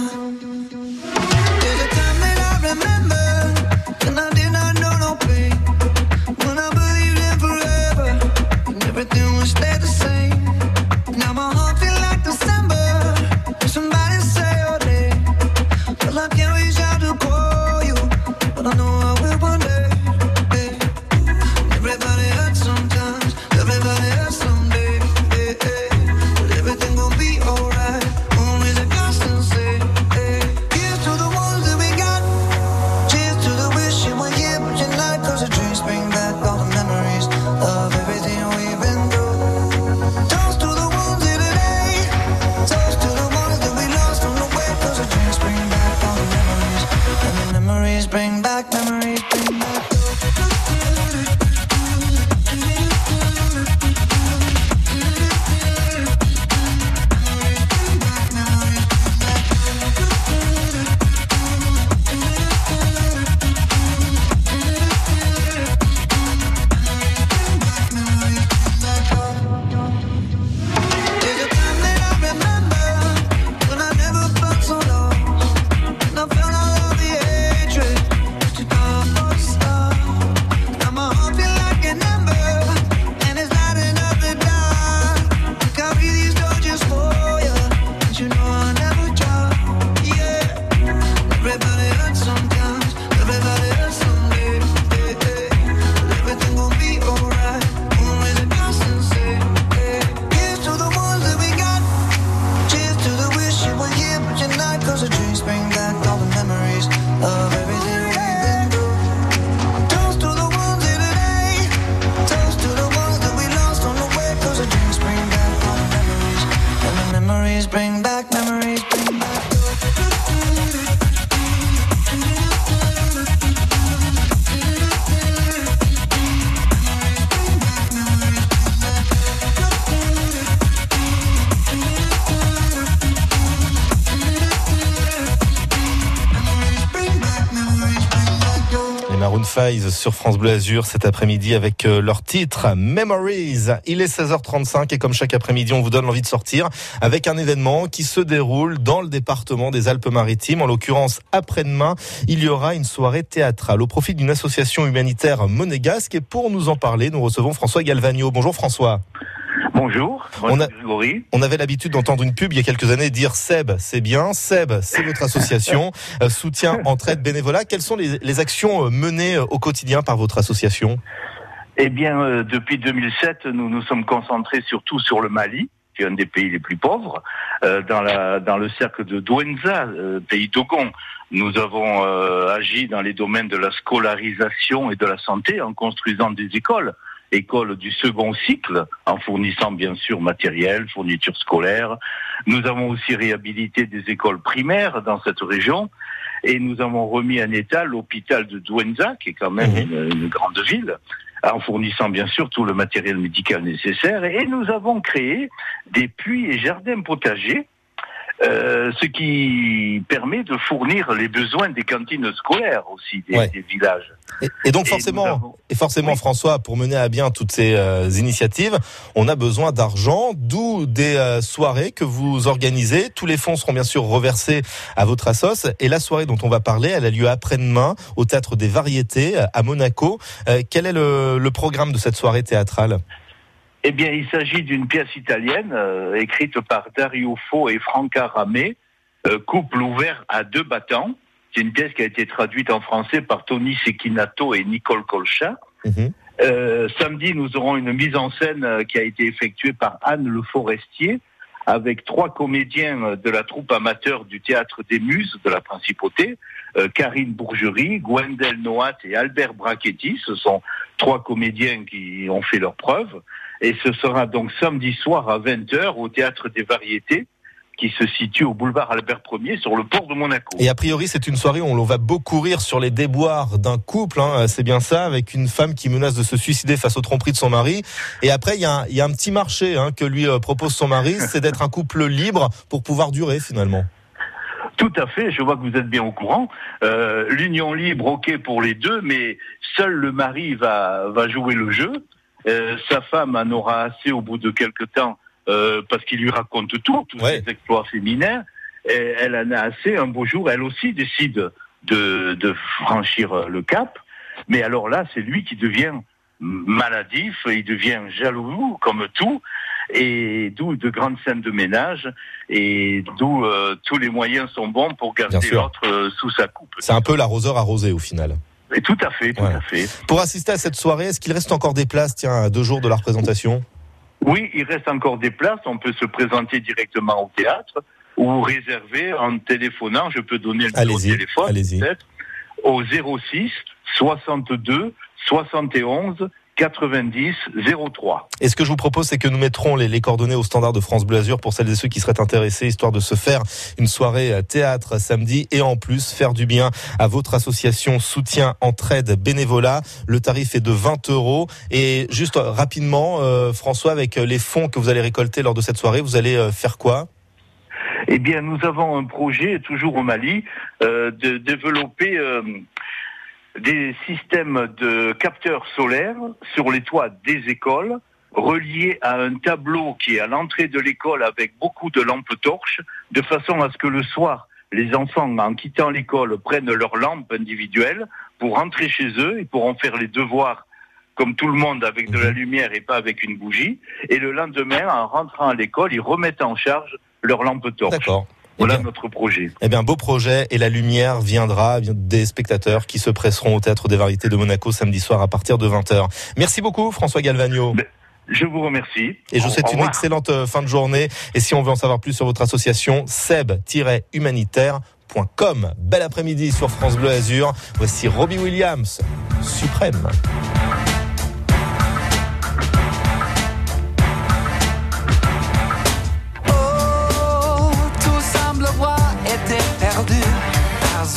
Sur France Bleu Azur cet après-midi avec euh, leur titre Memories. Il est 16h35 et comme chaque après-midi, on vous donne l'envie de sortir avec un événement qui se déroule dans le département des Alpes-Maritimes. En l'occurrence, après-demain, il y aura une soirée théâtrale au profit d'une association humanitaire monégasque. Et pour nous en parler, nous recevons François Galvagno. Bonjour François. Bonjour, On a- Grégory. On avait l'habitude d'entendre une pub il y a quelques années dire Seb, c'est bien. Seb, c'est votre association. Euh, soutien, entraide, bénévolat. Quelles sont les, les actions euh, menées euh, au quotidien par votre association? Eh bien, euh, depuis 2007, nous nous sommes concentrés surtout sur le Mali, qui est un des pays les plus pauvres, euh, dans, la, dans le cercle de Douenza, euh, pays d'Ogon. Nous avons euh, agi dans les domaines de la scolarisation et de la santé en construisant des écoles, écoles du second cycle, en fournissant bien sûr matériel, fourniture scolaire. Nous avons aussi réhabilité des écoles primaires dans cette région et nous avons remis en état l'hôpital de Douenza, qui est quand même une, une grande ville, en fournissant bien sûr tout le matériel médical nécessaire. Et nous avons créé des puits et jardins potagers, euh, ce qui permet de fournir les besoins des cantines scolaires aussi des, Ouais. des villages. Et, et donc forcément, avons- et forcément François, pour mener à bien toutes ces euh, initiatives, on a besoin d'argent, d'où des euh, soirées que vous organisez. Tous les fonds seront bien sûr reversés à votre assos. Et la soirée dont on va parler, elle a lieu après-demain au Théâtre des Variétés à Monaco. Quel est le, le programme de cette soirée théâtrale? Eh bien, il s'agit d'une pièce italienne euh, écrite par Dario Fo et Franca Ramé, euh, couple ouvert à deux battants. C'est une pièce qui a été traduite en français par Tony Secchinato et Nicole Colchat. Euh, samedi, nous aurons une mise en scène qui a été effectuée par Anne Le Forestier avec trois comédiens de la troupe amateur du théâtre des Muses de la Principauté, euh, Karine Bourgerie, Gwendel Noat et Albert Brachetti. Ce sont trois comédiens qui ont fait leur preuve. Et ce sera donc samedi soir à 20h au théâtre des Variétés qui se situe au boulevard Albert Ier sur le port de Monaco. Et a priori, c'est une soirée où on va beaucoup rire sur les déboires d'un couple. hein, c'est bien ça, avec une femme qui menace de se suicider face aux tromperies de son mari. Et après, il y, a un- il y a un petit marché hein, que lui euh, propose son mari, c'est d'être un couple libre pour pouvoir durer finalement. Tout à fait, je vois que vous êtes bien au courant. Euh, L'union libre, ok pour les deux, mais seul le mari va, va jouer le jeu. Euh, sa femme en aura assez au bout de quelque temps euh, parce qu'il lui raconte tout, tous ses exploits féminins. Et elle en a assez. Un beau jour, elle aussi décide de, de franchir le cap. Mais alors là, c'est lui qui devient maladif, il devient jaloux comme tout, et d'où de grandes scènes de ménage, et d'où euh, tous les moyens sont bons pour garder l'autre euh, sous sa coupe. C'est un peu l'arroseur arrosé au final. Et tout à fait, tout à fait. Pour assister à cette soirée, est-ce qu'il reste encore des places, tiens, à deux jours de la représentation? Oui, il reste encore des places, on peut se présenter directement au théâtre, ou réserver en téléphonant, je peux donner le numéro de téléphone, peut-être, au 06 62 71 90 03. Et ce que je vous propose, c'est que nous mettrons les, les coordonnées au standard de France Bleu Azur pour celles et ceux qui seraient intéressés, histoire de se faire une soirée euh, théâtre samedi et en plus faire du bien à votre association soutien entraide bénévolat. Le tarif est de 20 euros. Et juste euh, rapidement, euh, François, avec euh, les fonds que vous allez récolter lors de cette soirée, vous allez euh, faire quoi? Eh bien, nous avons un projet, toujours au Mali, euh, de développer euh, des systèmes de capteurs solaires sur les toits des écoles, reliés à un tableau qui est à l'entrée de l'école avec beaucoup de lampes torches, de façon à ce que le soir, les enfants, en quittant l'école, prennent leurs lampes individuelles pour rentrer chez eux et pourront faire les devoirs comme tout le monde avec de la lumière et pas avec une bougie. Et le lendemain, en rentrant à l'école, ils remettent en charge leurs lampes torches. D'accord. Voilà notre projet. Eh bien, beau projet et la lumière viendra eh des spectateurs qui se presseront au Théâtre des Variétés de Monaco samedi soir à partir de 20h. Merci beaucoup François Galvagno. Je vous remercie. Et je vous souhaite une excellente euh, fin de journée. Et si on veut en savoir plus sur votre association, seb-humanitaire.com. Bel après-midi sur France Bleu Azur. Voici Robbie Williams, suprême.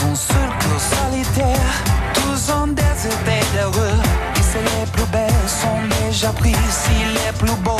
Un clos solitaire. Tous ont déserté d'heureux. Et c'est les plus belles sont déjà prises. Si les plus beaux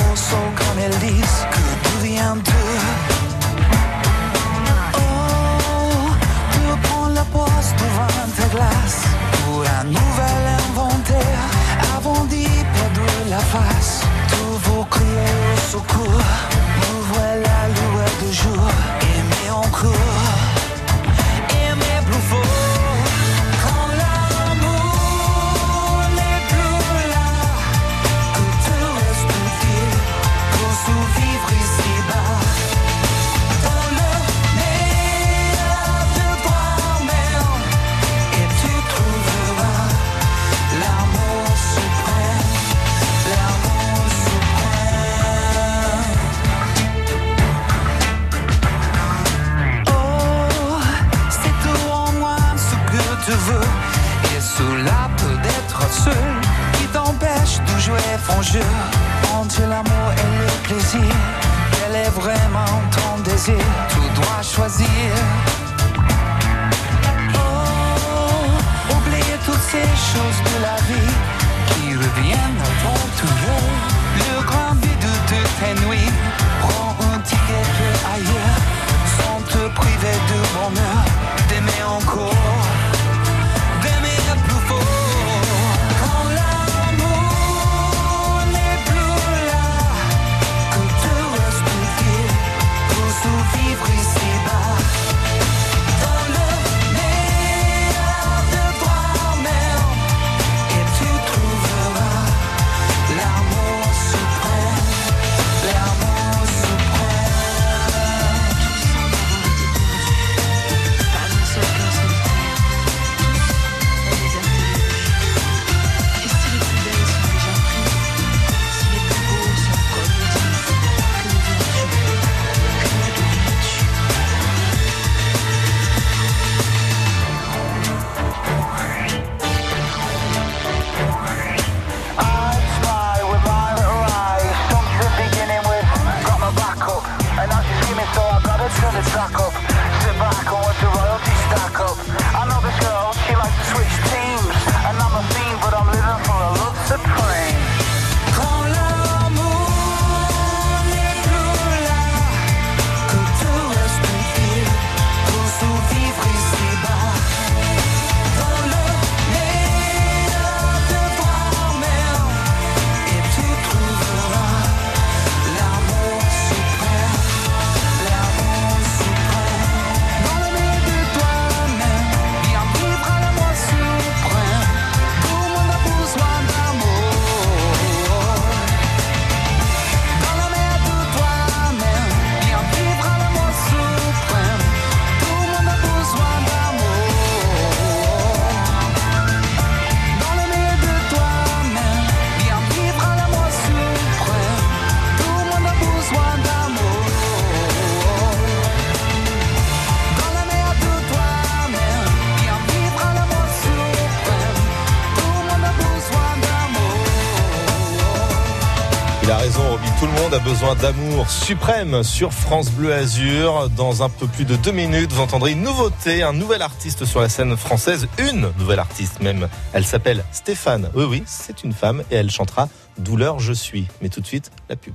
a besoin d'amour suprême sur France Bleu Azur. Dans un peu plus de deux minutes, vous entendrez une nouveauté, un nouvel artiste sur la scène française. Une nouvelle artiste même. Elle s'appelle Stéphane. Oui, oui, c'est une femme et elle chantera Douleur, je suis. Mais tout de suite, la pub.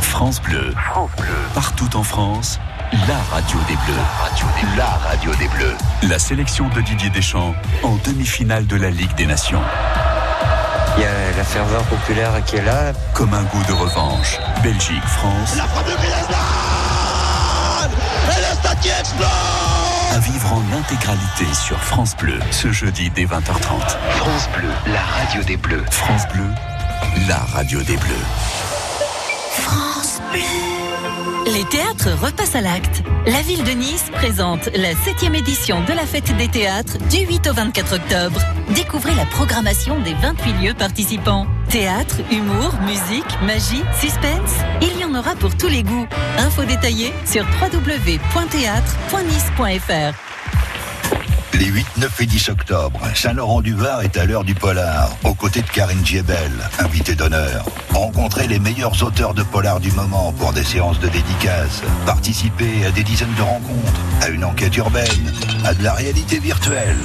France Bleu. Partout en France, la radio des Bleus. La radio des Bleus. La sélection de Didier Deschamps en demi-finale de la Ligue des Nations. Il y a la ferveur populaire qui est là. Comme un goût de revanche. Belgique, France. La frappe de Griezmann Et le stade qui explose À vivre en intégralité sur France Bleu ce jeudi dès 20h30. France Bleu, la radio des Bleus. France Bleu, la radio des Bleus. France Bleu. Les théâtres repassent à l'acte. La ville de Nice présente la 7e édition de la fête des théâtres du 8 au 24 octobre. Découvrez la programmation des 28 lieux participants. Théâtre, humour, musique, magie, suspense. Il y en aura pour tous les goûts. Infos détaillées sur www.théâtre.nice.fr. Les 8, 9 et 10 octobre, Saint-Laurent-du-Var est à l'heure du polar, aux côtés de Karine Giebel, invitée d'honneur. Rencontrez les meilleurs auteurs de polar du moment pour des séances de dédicaces. Participez à des dizaines de rencontres, à une enquête urbaine, à de la réalité virtuelle.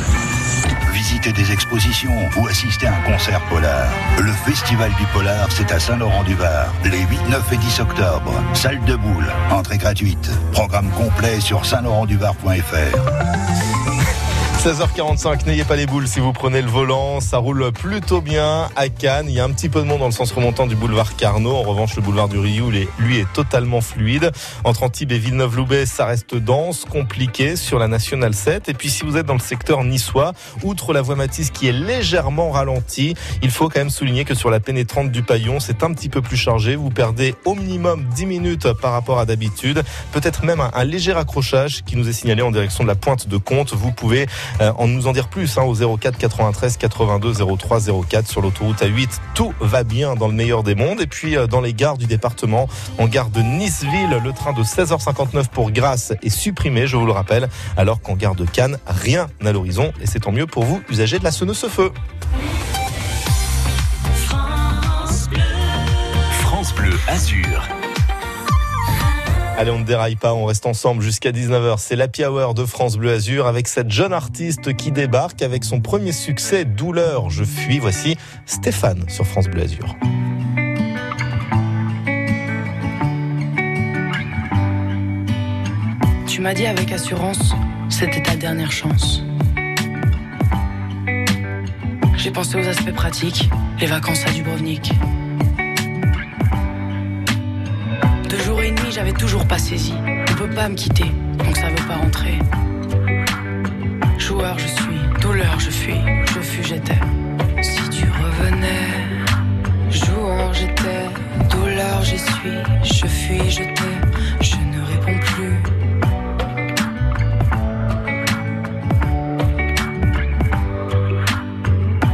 Visitez des expositions ou assistez à un concert polar. Le Festival du Polar, c'est à Saint-Laurent-du-Var, les 8, 9 et 10 octobre. Salle de boule, entrée gratuite. Programme complet sur saint-laurent-du-var.fr. 16h45, n'ayez pas les boules si vous prenez le volant. Ça roule plutôt bien à Cannes. Il y a un petit peu de monde dans le sens remontant du boulevard Carnot. En revanche, le boulevard du Rioux, lui, est totalement fluide. Entre Antibes et Villeneuve-Loubet, ça reste dense, compliqué sur la Nationale 7. Et puis, si vous êtes dans le secteur niçois, outre la voie Matisse qui est légèrement ralentie, il faut quand même souligner que sur la pénétrante du Paillon, c'est un petit peu plus chargé. Vous perdez au minimum 10 minutes par rapport à d'habitude. Peut-être même un, léger accrochage qui nous est signalé en direction de la pointe de Comte. Vous pouvez en nous en dire plus hein, au 04 93 82 03 04 sur l'autoroute A8. Tout va bien dans le meilleur des mondes. Et puis euh, dans les gares du département, en gare de Niceville, le train de 16h59 pour Grasse est supprimé, je vous le rappelle, alors qu'en gare de Cannes, rien à l'horizon. Et c'est tant mieux pour vous, usagers de la Sonneuse-Feu. France Bleu. France Bleu Azur. Allez, on ne déraille pas, on reste ensemble jusqu'à 19h. C'est l'Happy Hour de France Bleu Azur avec cette jeune artiste qui débarque avec son premier succès, Douleur, je fuis. Voici Stéphane sur France Bleu Azur. Tu m'as dit avec assurance, c'était ta dernière chance. J'ai pensé aux aspects pratiques, les vacances à Dubrovnik. Deux jours et demi, j'avais toujours pas saisi. On peut pas me quitter, donc ça veut pas rentrer. Joueur, je suis, douleur, je fuis, je fus, j'étais. Si tu revenais, joueur, j'étais, douleur, j'y suis, je fuis, je t'ai, je ne réponds plus.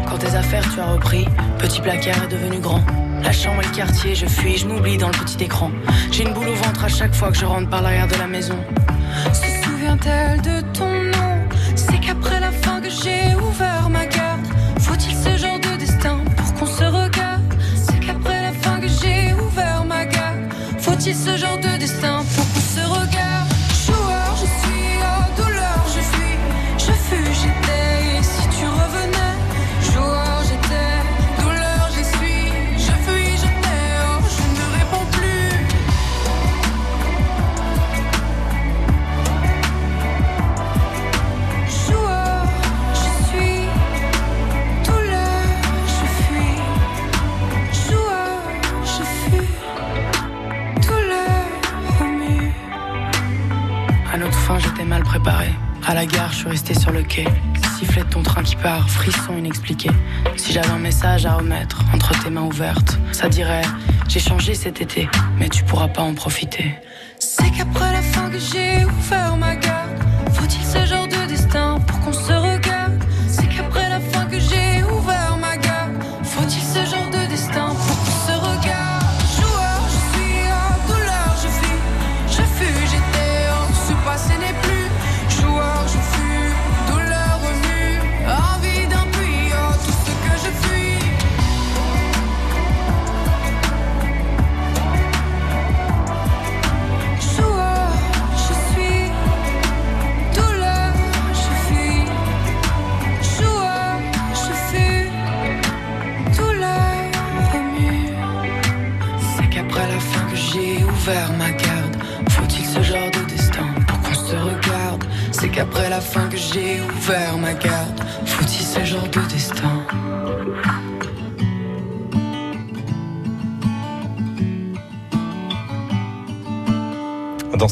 Quand tes affaires tu as repris, petit placard est devenu grand. La chambre et le quartier, je fuis, je m'oublie dans le petit écran. J'ai une boule au ventre à chaque fois que je rentre par l'arrière de la maison. Se souvient-elle de ton Si j'avais un message à remettre entre tes mains ouvertes, ça dirait J'ai changé cet été, mais tu pourras pas en profiter. C'est qu'après la fin que j'ai ouvert ma garde,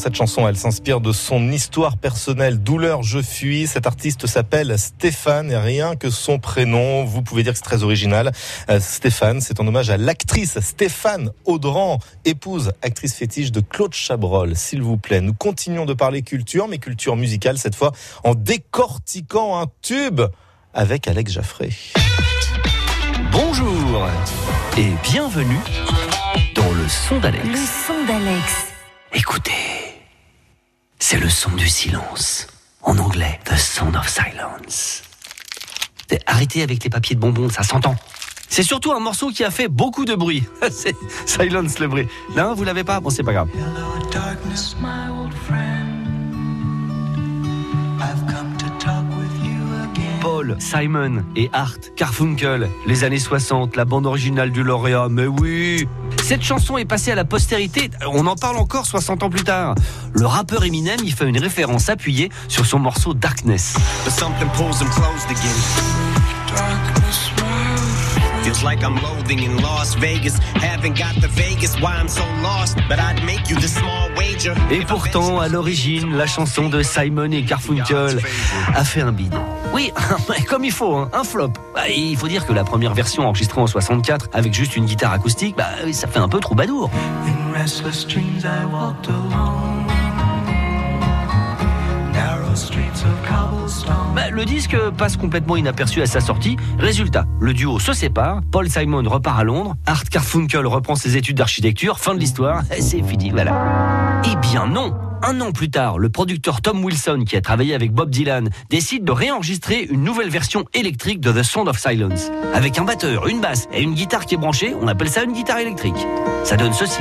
cette chanson, elle s'inspire de son histoire personnelle, Douleur, je fuis. Cet artiste s'appelle Stéphane et rien que son prénom, vous pouvez dire que c'est très original. Euh, Stéphane, c'est en hommage à l'actrice Stéphane Audran, épouse, actrice fétiche de Claude Chabrol. S'il vous plaît, nous continuons de parler culture, mais culture musicale cette fois, en décortiquant un tube avec Alex Jaffré. Bonjour et bienvenue dans le son d'Alex. Le son d'Alex. Écoutez, c'est le son du silence. En anglais, the sound of silence. Arrêtez avec les papiers de bonbons, ça s'entend. C'est surtout un morceau qui a fait beaucoup de bruit. c'est Silence le bruit. Non, vous l'avez pas? Bon, c'est pas grave. Simon et Art Carfunkel, les années 60, la bande originale du lauréat, mais oui Cette chanson est passée à la postérité, on en parle encore 60 ans plus tard. Le rappeur Eminem y fait une référence appuyée sur son morceau Darkness. Feels like I'm loathing in Las Vegas. Haven't got the Vegas, why I'm so lost? But I'd make you the small wager. Et pourtant, à l'origine, la chanson de Simon et Garfunkel a fait un bide. Oui, comme il faut, hein, un flop. Bah, il faut dire que la première version enregistrée en 64 avec juste une guitare acoustique, bah, ça fait un peu troubadour. In restless dreams I walked alone. Le disque passe complètement inaperçu à sa sortie. Résultat, le duo se sépare, Paul Simon repart à Londres, Art Carfunkel reprend ses études d'architecture, fin de l'histoire, c'est fini, voilà. Eh bien non un an plus tard, le producteur Tom Wilson, qui a travaillé avec Bob Dylan, décide de réenregistrer une nouvelle version électrique de The Sound of Silence. Avec un batteur, une basse et une guitare qui est branchée, on appelle ça une guitare électrique. Ça donne ceci.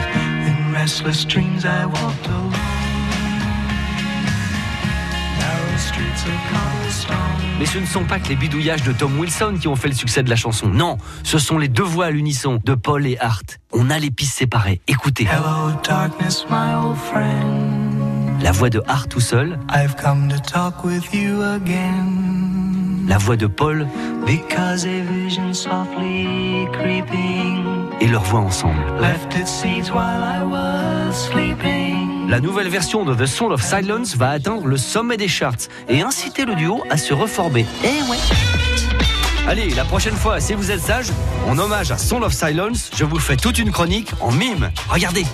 Mais ce ne sont pas que les bidouillages de Tom Wilson qui ont fait le succès de la chanson. Non, ce sont les deux voix à l'unisson de Paul et Art. On a les pistes séparées. Écoutez. Hello, darkness, my old friend. La voix de Art tout seul, I've come to talk with you again. la voix de Paul Because a vision softly creeping et leur voix ensemble. left its seeds while I was sleeping. La nouvelle version de The Sound of Silence va atteindre le sommet des charts et inciter le duo à se reformer. Eh ouais Allez, la prochaine fois, si vous êtes sage, en hommage à Sound of Silence, je vous fais toute une chronique en mime. Regardez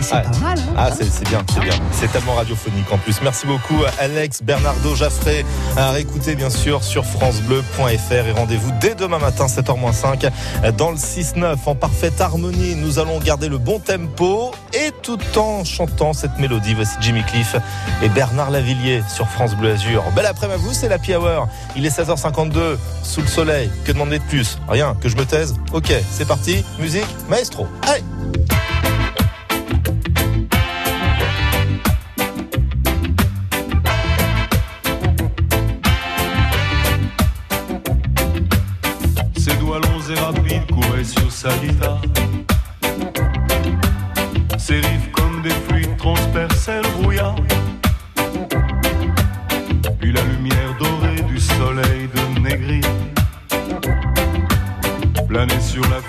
C'est pas mal. Ah, c'est bien, c'est bien. C'est tellement radiophonique en plus. Merci beaucoup Alex, Bernardo, Jaffré. À réécouter bien sûr sur FranceBleu.fr et rendez-vous dès demain matin, 7h-5, dans le 6-9. En parfaite harmonie, nous allons garder le bon tempo et tout en chantant cette mélodie. Voici Jimmy Cliff et Bernard Lavillier sur France Bleu Azur. Belle après-midi vous, c'est la Hour. Il est 16h52, sous le soleil. Que demander de plus? Rien, que je me taise? Ok, c'est parti. Musique, maestro. Allez sa guitare. Ses riffs comme des fluides transperçaient le. Puis la lumière dorée du soleil de Négri planait sur la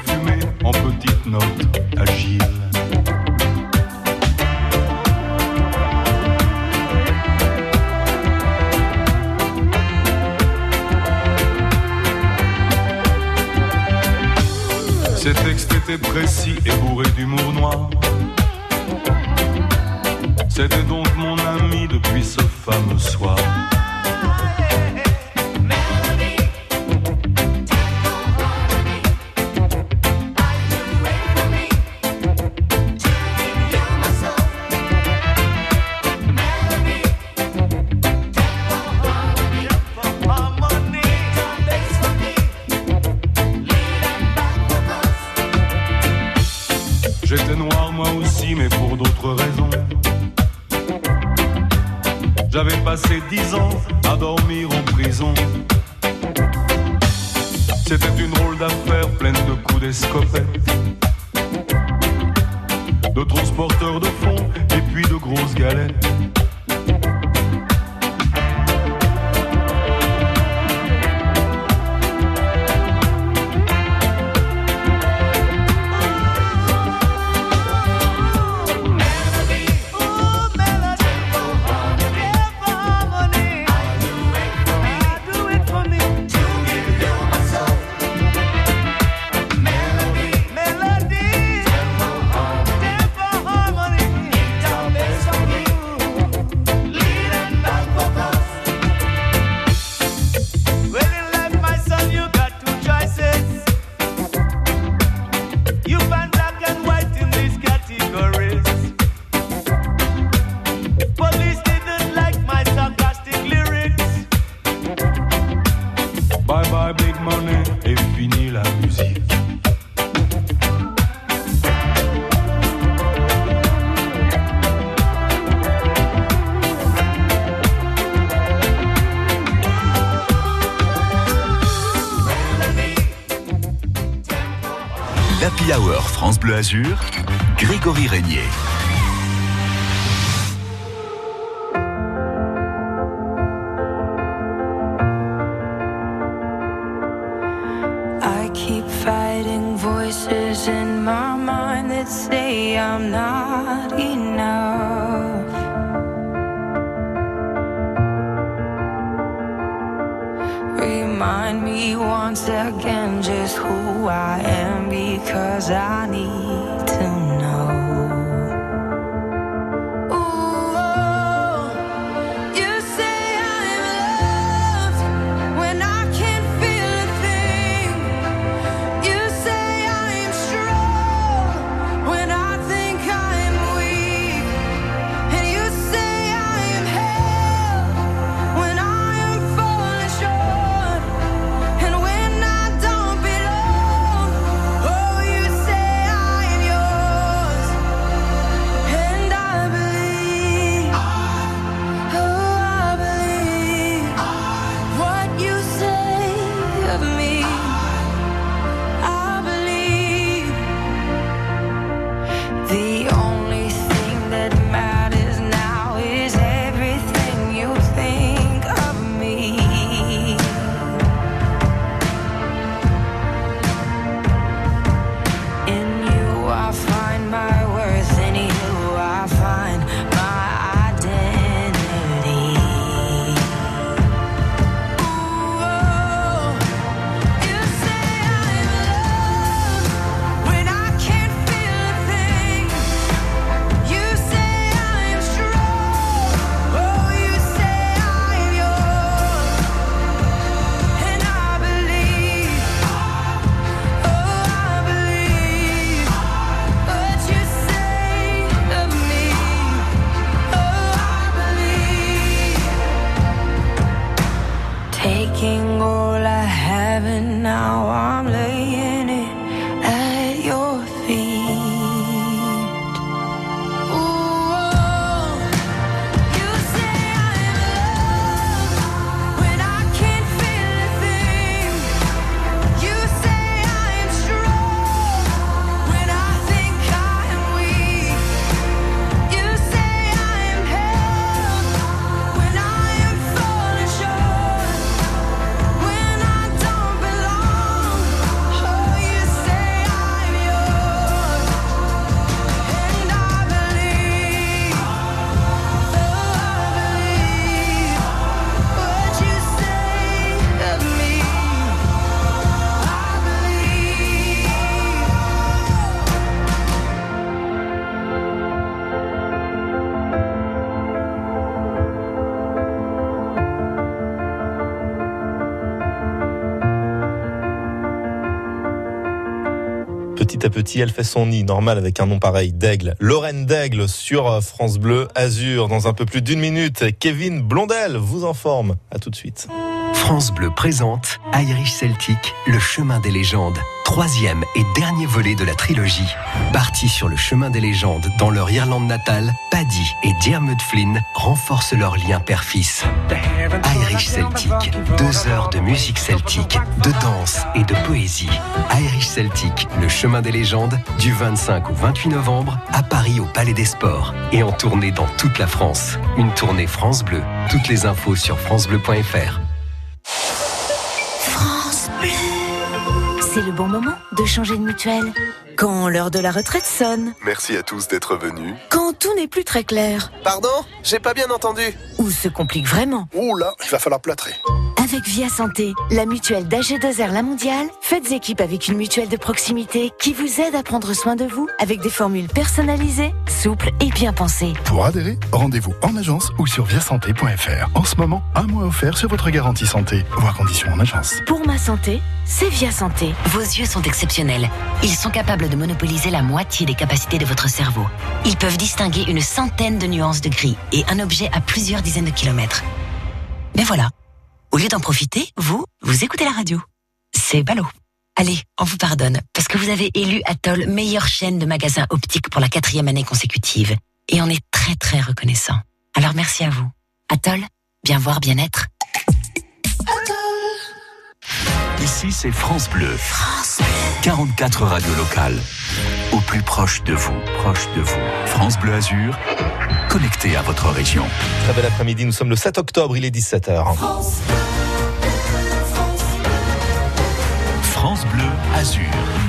C'était donc mon ami depuis ce fameux soir. France Petit à petit, elle fait son nid, normal avec un nom pareil, d'aigle. Lorraine d'aigle sur euh, France Bleu Azur. Dans un peu plus d'une minute, Kevin Blondel vous en forme. À tout de suite. France Bleu présente Irish Celtic, le chemin des légendes. Troisième et dernier volet de la trilogie. Partis sur le chemin des légendes dans leur Irlande natale, Paddy et Diarmuid Flynn renforcent leur lien père-fils. Irish Celtic, deux heures de musique celtique, de danse et de poésie. Irish Celtic, le chemin des légendes, du 25 au 28 novembre à Paris au Palais des Sports et en tournée dans toute la France. Une tournée France Bleu. Toutes les infos sur francebleu.fr. C'est le bon moment de changer de mutuelle. Quand l'heure de la retraite sonne. Merci à tous d'être venus. Quand tout n'est plus très clair. Pardon J'ai pas bien entendu. Ou se complique vraiment. Ouh là, il va falloir plâtrer. Avec Via Santé, la mutuelle d'AG2R La Mondiale, faites équipe avec une mutuelle de proximité qui vous aide à prendre soin de vous avec des formules personnalisées, souples et bien pensées. Pour adhérer, rendez-vous en agence ou sur viasanté.fr. En ce moment, un mois offert sur votre garantie santé. Voir conditions en agence. Pour ma santé, c'est Via Santé. Vos yeux sont exceptionnels. Ils sont capables de monopoliser la moitié des capacités de votre cerveau. Ils peuvent distinguer une centaine de nuances de gris et un objet à plusieurs dizaines de kilomètres. Mais voilà, au lieu d'en profiter, vous, vous écoutez la radio. C'est ballot. Allez, on vous pardonne, parce que vous avez élu Atoll meilleure chaîne de magasins optiques pour la quatrième année consécutive. Et on est très très reconnaissant. Alors merci à vous. Atoll, bien voir, bien être. Ici, c'est France Bleu. 44 radios locales. Au plus proche de vous, proche de vous. France Bleu Azur, connecté à votre région. Très bel après-midi, nous sommes le 7 octobre, il est 17h. France Bleu Azur.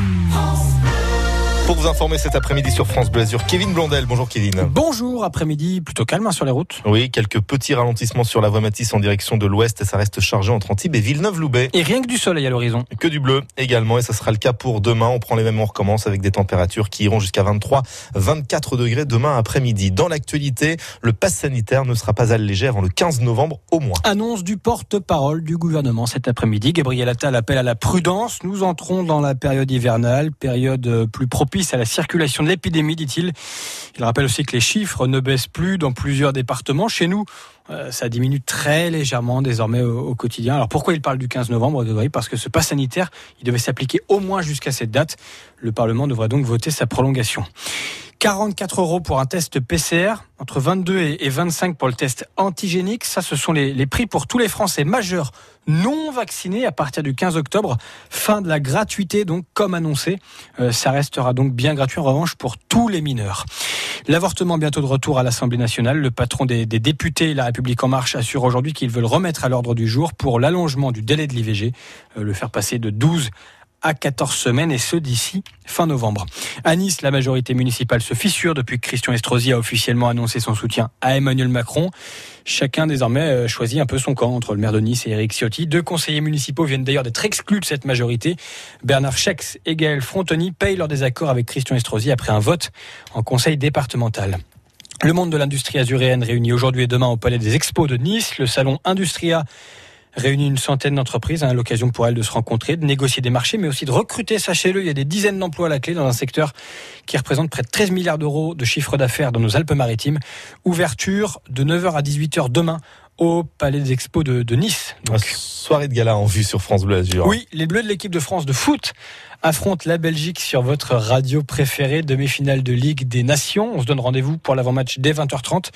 Pour vous informer cet après-midi sur France Bleu Azur, Kevin Blondel. Bonjour Kevin. Bonjour, après-midi plutôt calme hein, sur les routes. Oui, quelques petits ralentissements sur la voie Matisse en direction de l'ouest et ça reste chargé entre Antibes et Villeneuve-Loubet. Et rien que du soleil à l'horizon. Que du bleu également et ça sera le cas pour demain. On prend les mêmes, on recommence avec des températures qui iront jusqu'à 23, 24 degrés demain après-midi. Dans l'actualité, le pass sanitaire ne sera pas allégé avant le 15 novembre au moins. Annonce du porte-parole du gouvernement cet après-midi. Gabriel Attal appelle à la prudence. Nous entrons dans la période hivernale, période euh, plus propice à la circulation de l'épidémie, dit-il. Il rappelle aussi que les chiffres ne baissent plus dans plusieurs départements. Chez nous, euh, ça diminue très légèrement désormais au, quotidien. Alors pourquoi il parle du 15 novembre Parce que ce pass sanitaire, il devait s'appliquer au moins jusqu'à cette date. Le Parlement devrait donc voter sa prolongation. 44 euros pour un test PCR, entre 22 et et 25 pour le test antigénique. Ça, ce sont les, les prix pour tous les Français majeurs non vaccinés à partir du 15 octobre. Fin de la gratuité, donc, comme annoncé. Euh, ça restera donc bien gratuit, en revanche, pour tous les mineurs. L'avortement bientôt de retour à l'Assemblée nationale. Le patron des, des députés, La République En Marche, assure aujourd'hui qu'ils veulent remettre à l'ordre du jour pour l'allongement du délai de l'IVG, euh, le faire passer de 12 à 14 semaines et ce d'ici fin novembre. À Nice, la majorité municipale se fissure depuis que Christian Estrosi a officiellement annoncé son soutien à Emmanuel Macron. Chacun désormais euh, choisit un peu son camp entre le maire de Nice et Eric Ciotti. Deux conseillers municipaux viennent d'ailleurs d'être exclus de cette majorité. Bernard Schex et Gaël Frontoni payent leur désaccord avec Christian Estrosi après un vote en conseil départemental. Le monde de l'industrie azuréenne réuni aujourd'hui et demain au Palais des Expos de Nice. Le salon Industria réunit une centaine d'entreprises, hein, l'occasion pour elles de se rencontrer, de négocier des marchés, mais aussi de recruter. Sachez-le, il y a des dizaines d'emplois à la clé dans un secteur qui représente près de 13 milliards d'euros de chiffre d'affaires dans nos Alpes-Maritimes. Ouverture de 9h à 18h demain au Palais des Expos de, de Nice. Donc. Soirée de gala en vue sur France Bleu Azur. Oui, les Bleus de l'équipe de France de foot affrontent la Belgique sur votre radio préférée, demi-finale de Ligue des Nations. On se donne rendez-vous pour l'avant-match dès 20h30.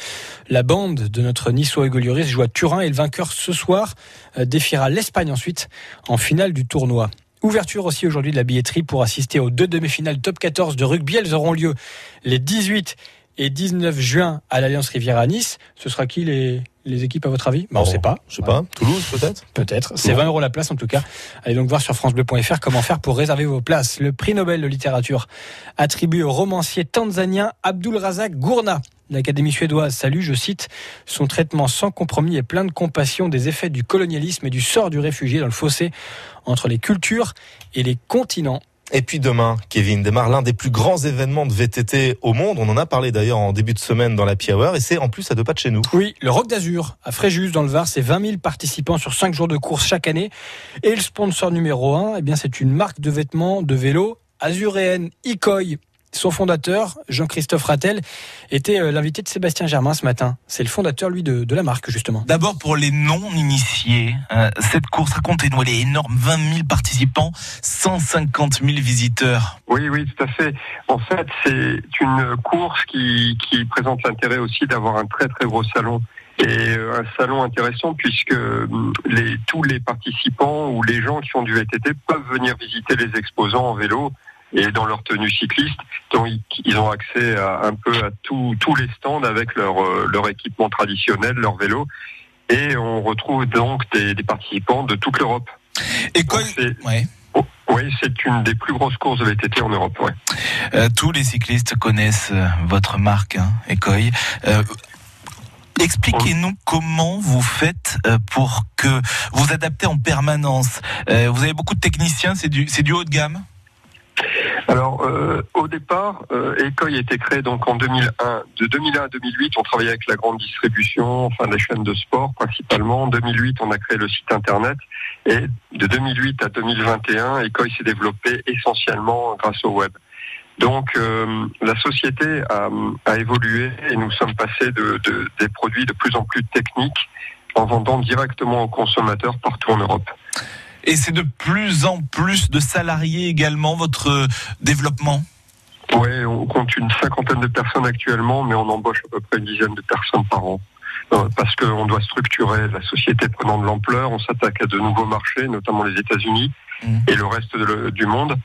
La bande de notre Niçois Hugo Lloris joue à Turin et le vainqueur ce soir euh, défiera l'Espagne ensuite en finale du tournoi. Ouverture aussi aujourd'hui de la billetterie pour assister aux deux demi-finales top 14 de rugby. Elles auront lieu les 18 et 19 juin à l'Alliance Rivière à Nice. Ce sera qui les, les équipes à votre avis? Bah, On ne sait pas. Je sais pas. Toulouse peut-être? Peut-être. C'est 20 euros la place en tout cas. Allez donc voir sur francebleu.fr comment faire pour réserver vos places. Le prix Nobel de littérature attribué au romancier tanzanien Abdul Razak Gourna. L'Académie suédoise salue, je cite, son traitement sans compromis et plein de compassion des effets du colonialisme et du sort du réfugié dans le fossé entre les cultures et les continents. Et puis demain, Kevin, démarre l'un des plus grands événements de VTT au monde. On en a parlé d'ailleurs en début de semaine dans la Hour et c'est en plus à deux pas de chez nous. Oui, le Rock d'Azur à Fréjus dans le Var, c'est 20 000 participants sur 5 jours de course chaque année. Et le sponsor numéro 1, eh bien, c'est une marque de vêtements de vélo azuréenne, Icoy. Son fondateur, Jean-Christophe Rattel, était euh, l'invité de Sébastien Germain ce matin. C'est le fondateur, lui, de, de la marque, justement. D'abord, pour les non-initiés, euh, cette course, racontez-nous, elle est énorme. 20 000 participants, 150 000 visiteurs. Oui, oui, tout à fait. En fait, c'est une course qui, qui présente l'intérêt aussi d'avoir un très très gros salon. Et euh, un salon intéressant puisque hum, les, tous les participants ou les gens qui font du VTT peuvent venir visiter les exposants en vélo et dans leur tenue cycliste. Donc ils- ont accès à, un peu à tout- tous les stands avec leur, euh, leur équipement traditionnel, leur vélo. Et on retrouve donc des, des participants de toute l'Europe. Et quoi Oh, Oui, c'est une des plus grosses courses de VTT en Europe. Ouais. Euh, tous les cyclistes connaissent euh, votre marque, hein, Ecoy. Euh, Expliquez-nous comment vous faites pour que vous adaptez en permanence. Vous avez beaucoup de techniciens, c'est du, c'est du haut de gamme? Alors, euh, au départ, euh, Ecoy a été créé donc en 2001. De 2001 à 2008, on travaillait avec la grande distribution, enfin les chaînes de sport principalement. En 2008, on a créé le site internet. Et de 2008 à 2021, Ecoy s'est développé essentiellement grâce au web. Donc, euh, la société a, évolué et nous sommes passés de, de- des produits de plus en plus techniques en vendant directement aux consommateurs partout en Europe. Et c'est de plus en plus de salariés également, votre euh, développement? Oui, on compte une cinquantaine de personnes actuellement, mais on embauche à peu près une dizaine de personnes par an. Euh, Parce qu'on doit structurer la société prenant de l'ampleur, on s'attaque à de nouveaux marchés, notamment les États-Unis. et le reste de du monde.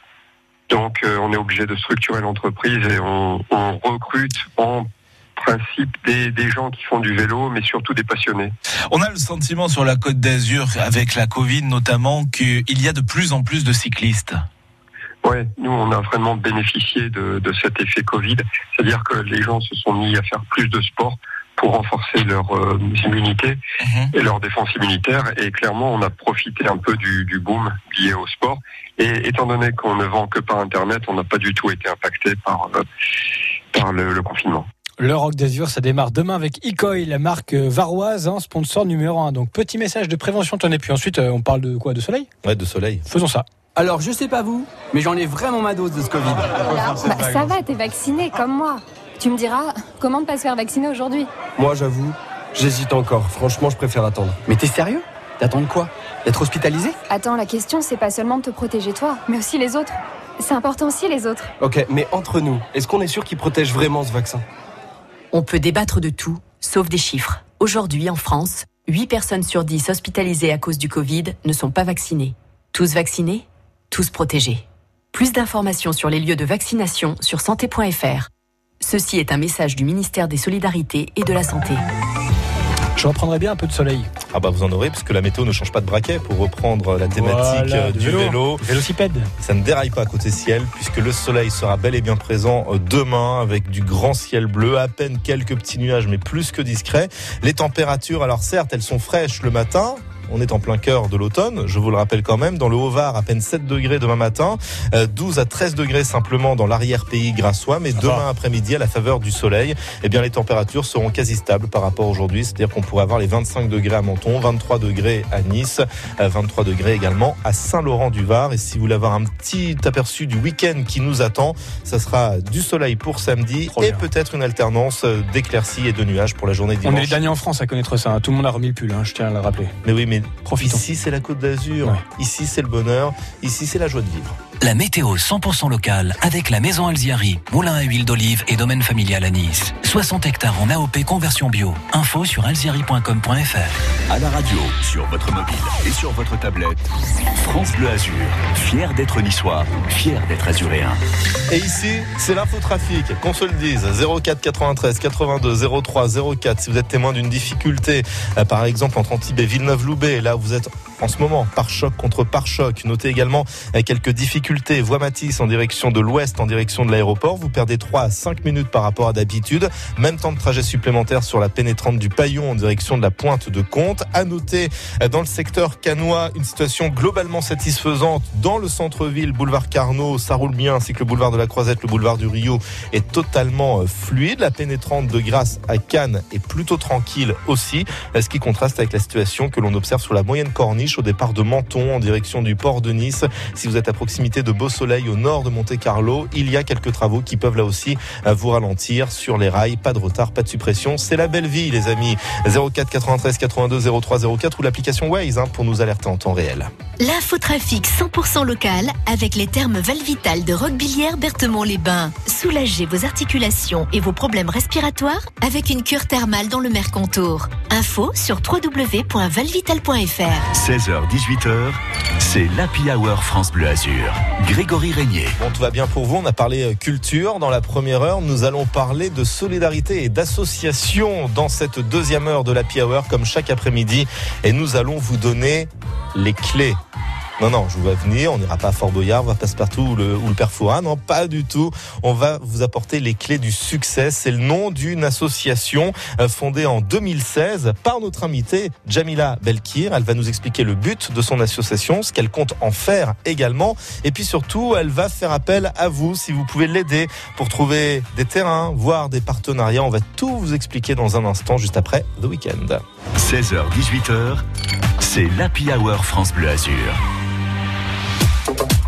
Donc euh, on est obligé de structurer l'entreprise et on, on recrute en principe des, des gens qui font du vélo, mais surtout des passionnés. On a le sentiment sur la Côte d'Azur, avec la Covid notamment, qu'il y a de plus en plus de cyclistes. Ouais, nous on a vraiment bénéficié de, de cet effet Covid, c'est-à-dire que les gens se sont mis à faire plus de sport pour renforcer leur euh, immunité et leur défense immunitaire. Et clairement, on a profité un peu du, du boom lié au sport. Et étant donné qu'on ne vend que par Internet, on n'a pas du tout été impacté par, euh, par le, le confinement. Le Rock d'Azur, ça démarre demain avec Icoy, la marque euh, varoise, hein, sponsor numéro un. Donc petit message de prévention, tenez. Puis ensuite, euh, on parle de quoi? De soleil? Ouais, de soleil. Faisons ça. Alors, je sais pas vous, mais j'en ai vraiment ma dose de ce Covid. Bah, ça va, t'es vacciné comme moi. Tu me diras, comment ne pas se faire vacciner aujourd'hui Moi, j'avoue, j'hésite encore. Franchement, je préfère attendre. Mais t'es sérieux? T'attends de quoi? D'être hospitalisé? Attends, la question, c'est pas seulement de te protéger toi, mais aussi les autres. C'est important aussi les autres. Ok, mais entre nous, est-ce qu'on est sûr qu'il protège vraiment ce vaccin? On peut débattre de tout, sauf des chiffres. Aujourd'hui, en France, 8 personnes sur 10 hospitalisées à cause du Covid ne sont pas vaccinées. Tous vaccinés, tous protégés. Plus d'informations sur les lieux de vaccination sur santé.fr. Ceci est un message du ministère des Solidarités et de la Santé. Je reprendrai bien un peu de soleil. Ah bah vous en aurez, puisque la météo ne change pas de braquet pour reprendre la thématique Voilà, euh, du vélo. vélo. Vélocipède. Ça ne déraille pas côté ciel, puisque le soleil sera bel et bien présent euh, demain avec du grand ciel bleu, à peine quelques petits nuages, mais plus que discrets. Les températures, alors certes, elles sont fraîches le matin. On est en plein cœur de l'automne, je vous le rappelle quand même. Dans le Haut-Var, à peine 7 degrés demain matin, euh, 12 à 13 degrés simplement dans l'arrière-pays grassois. Mais demain après-midi, à la faveur du soleil, eh bien les températures seront quasi stables par rapport à aujourd'hui. C'est-à-dire qu'on pourrait avoir les 25 degrés à Menton, 23 degrés à Nice, euh, 23 degrés également à Saint-Laurent-du-Var. Et si vous voulez avoir un petit aperçu du week-end qui nous attend, ça sera du soleil pour samedi et peut-être une alternance euh, d'éclaircies et de nuages pour la journée de On est dimanche. les derniers en France à connaître ça. hein. Tout le monde a remis le pull, hein, je tiens à le rappeler. Mais oui, mais Profitons. ici c'est la Côte d'Azur, ici c'est le bonheur, ici c'est la joie de vivre. La météo 100% locale avec la maison Alziari, moulin à huile d'olive et domaine familial à Nice. 60 hectares en AOP conversion bio. Info sur alziari.com.fr. À la radio, sur votre mobile et sur votre tablette, France Bleu Azur, fier d'être niçois, fier d'être azuréen. Et ici, c'est l'infotrafic, qu'on se le dise. 04 93 82 03 04. Si vous êtes témoin d'une difficulté, euh, par exemple entre Antibes et Villeneuve-Loubet, là vous êtes en ce moment par choc contre par choc. Notez également euh, quelques difficultés. Voie Matisse en direction de l'ouest, en direction de l'aéroport. Vous perdez 3 à 5 minutes par rapport à d'habitude. Même temps de trajet supplémentaire sur la pénétrante du Paillon en direction de la pointe de Comte. À noter euh, dans le secteur canois une situation globalement satisfaisante dans le centre-ville, boulevard Carnot, ça roule bien, ainsi que le boulevard de la Croisette, le boulevard du Rio est totalement euh, fluide. La pénétrante de Grasse à Cannes est plutôt tranquille aussi, ce qui contraste avec la situation que l'on observe sur la moyenne corniche au départ de Menton en direction du port de Nice. Si vous êtes à proximité de Beau Soleil au nord de Monte-Carlo, il y a quelques travaux qui peuvent là aussi euh, vous ralentir sur les rails. Pas de retard, pas de suppression. C'est la belle vie, les amis. 04 93 82 03 04 ou l'application Waze hein, pour nous alerter en temps réel. L'infotrafic 100% local avec les termes Valvital de Roquebillière Berthemont-les-Bains. Soulagez vos articulations et vos problèmes respiratoires avec une cure thermale dans le Mercantour. Info sur www.valvital.fr. 16h-18h, c'est l'Happy Hour France Bleu Azur. Grégory Régnier. Bon, tout va bien pour vous. On a parlé euh, culture dans la première heure. Nous allons parler de solidarité et d'association dans cette deuxième heure de l'Happy Hour, comme chaque après-midi. Et nous allons vous donner les clés. Non, non, je vous vois venir, on n'ira pas à Fort Boyard, on va passe-partout ou le, ou le Père Fouras. Non, pas du tout. On va vous apporter les clés du succès. C'est le nom d'une association euh, fondée en 2016 par notre invitée Jamila Belkir. Elle va nous expliquer le but de son association, ce qu'elle compte en faire également. Et puis surtout, elle va faire appel à vous si vous pouvez l'aider pour trouver des terrains, voire des partenariats. On va tout vous expliquer dans un instant, juste après The Weekend. 16h-18h, c'est l'Happy Hour France Bleu Azur. Thank you.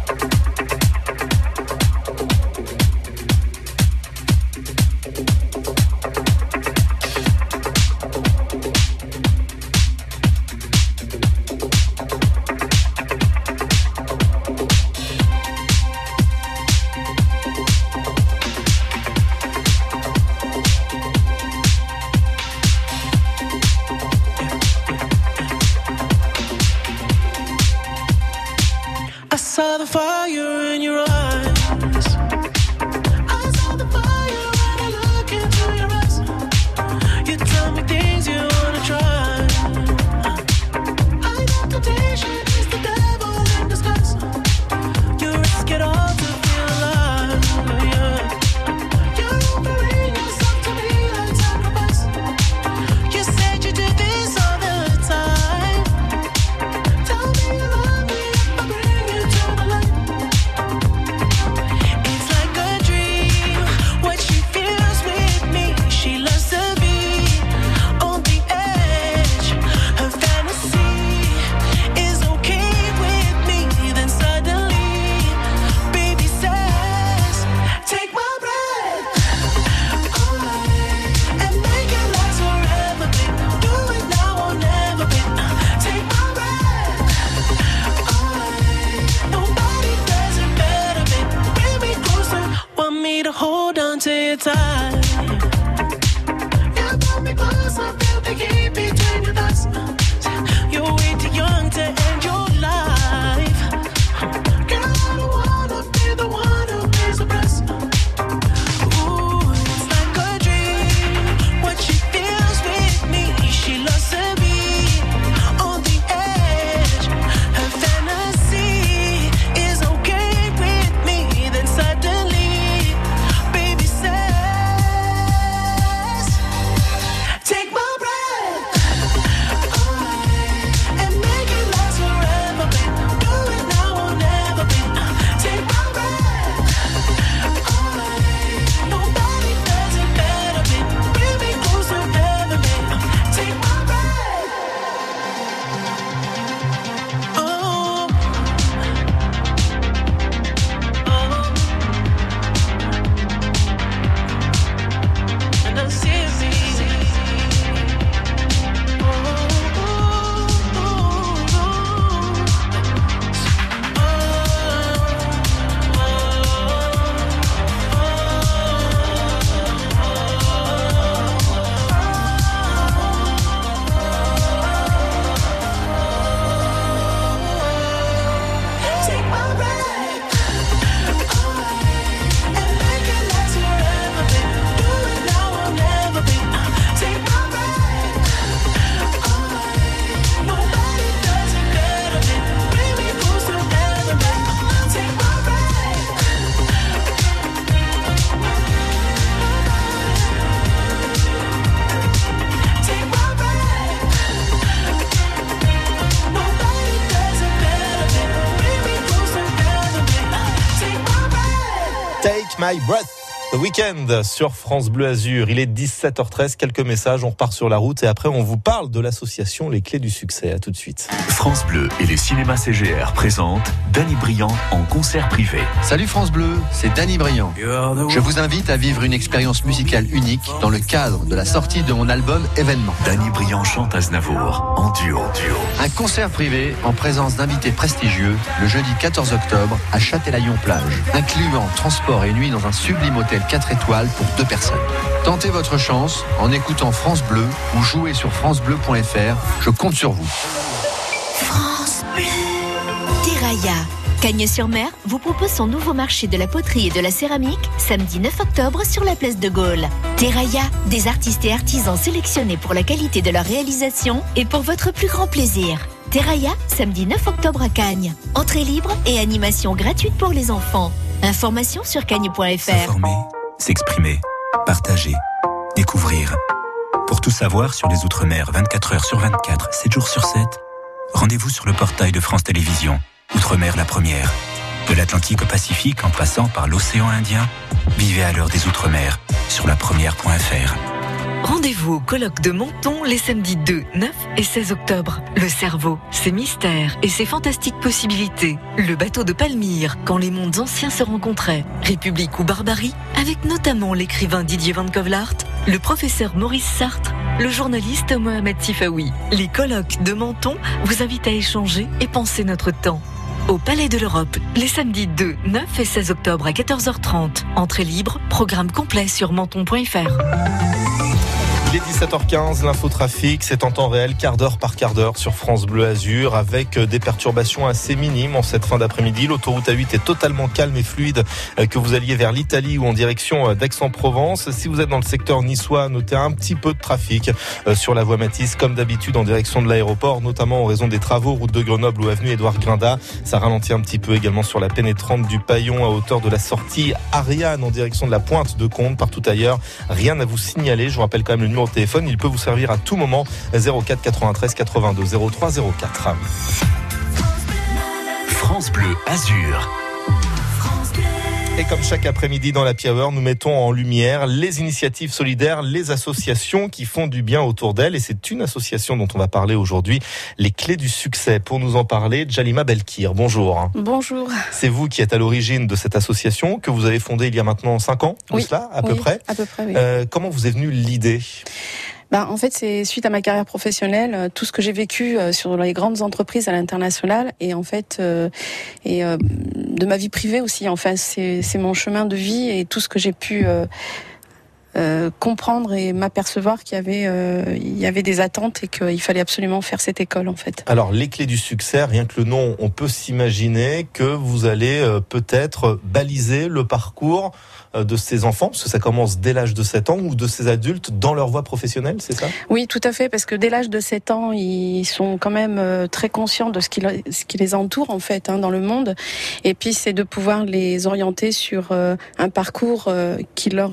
My Breath. The Weekend sur France Bleu Azur. Il est 17h13. Quelques messages. On repart sur la route et après on vous parle de l'association Les Clés du Succès. À tout de suite. France Bleu et les cinémas CGR présentent Danny Briand en concert privé. Salut France Bleu, c'est Danny Briand. Je vous invite à vivre une expérience musicale unique dans le cadre de la sortie de mon album Événement. Danny Briand chante Aznavour en duo. duo. Un concert privé en présence d'invités prestigieux le jeudi 14 octobre à Châtelaillon-Plage, incluant transport et nuit dans un sublime hôtel 4 étoiles pour deux personnes. Tentez votre chance en écoutant France Bleu ou jouez sur francebleu.fr. Je compte sur vous. France Bleu. Terraia. Cagnes-sur-Mer vous propose son nouveau marché de la poterie et de la céramique samedi 9 octobre sur la place de Gaulle. Terraia, des artistes et artisans sélectionnés pour la qualité de leur réalisation et pour votre plus grand plaisir. Terraia, samedi 9 octobre à Cagnes. Entrée libre et animation gratuite pour les enfants. Informations sur cagnes.fr. S'informer, s'exprimer, partager, découvrir. Pour tout savoir sur les Outre-mer 24 heures sur 24, 7 jours sur 7, rendez-vous sur le portail de France Télévisions. Outre-mer la première. De l'Atlantique au Pacifique en passant par l'océan Indien, vivez à l'heure des Outre-mer sur la première.fr. Rendez-vous au colloque de Menton les samedis 2, 9 et 16 octobre. Le cerveau, ses mystères et ses fantastiques possibilités. Le bateau de Palmyre, quand les mondes anciens se rencontraient. République ou barbarie, avec notamment l'écrivain Didier Van Kovlart, le professeur Maurice Sartre, le journaliste Mohamed Tifaoui. Les colloques de Menton vous invitent à échanger et penser notre temps. Au Palais de l'Europe, les samedis 2, 9 et 16 octobre à 14h30. Entrée libre, programme complet sur menton.fr. Il est 17h15, l'infotrafic, c'est en temps réel, quart d'heure par quart d'heure sur France Bleu Azur, avec euh, des perturbations assez minimes en cette fin d'après-midi. L'autoroute A8 est totalement calme et fluide, euh, que vous alliez vers l'Italie ou en direction euh, d'Aix-en-Provence. Si vous êtes dans le secteur niçois, notez un petit peu de trafic sur la voie Matisse, comme d'habitude en direction de l'aéroport, notamment en raison des travaux, route de Grenoble ou avenue Édouard Grinda. Ça ralentit un petit peu également sur la pénétrante du Paillon à hauteur de la sortie Ariane en direction de la pointe de Comte. Partout ailleurs, rien à vous signaler. Je vous rappelle quand même le numéro téléphone. Il peut vous servir à tout moment 04 93 82 03 04. France Bleu Azur. Et comme chaque après-midi dans la Hour, nous mettons en lumière les initiatives solidaires, les associations qui font du bien autour d'elles. Et c'est une association dont on va parler aujourd'hui, les clés du succès. Pour nous en parler, Jalima Belkir, bonjour. Bonjour. C'est vous qui êtes à l'origine de cette association que vous avez fondée il y a maintenant 5 ans, Oui. cela, à peu près. à peu près, oui. Euh, comment vous est venue l'idée? Ben, en fait, c'est suite à ma carrière professionnelle, euh, tout ce que j'ai vécu euh, sur les grandes entreprises à l'international et en fait, euh, et euh, de ma vie privée aussi. Enfin, c'est mon chemin de vie et tout ce que j'ai pu euh, comprendre et m'apercevoir qu'il y avait euh, il y avait des attentes et qu'il fallait absolument faire cette école en fait. Alors les clés du succès, rien que le nom, on peut s'imaginer que vous allez euh, peut-être baliser le parcours euh, de ces enfants, parce que ça commence dès l'âge de 7 ans, ou de ces adultes dans leur voie professionnelle, c'est ça? Oui, tout à fait, parce que dès l'âge de 7 ans, ils sont quand même euh, très conscients de ce qui, ce qui les entoure en fait hein, dans le monde. Et puis c'est de pouvoir les orienter sur euh, un parcours qui leur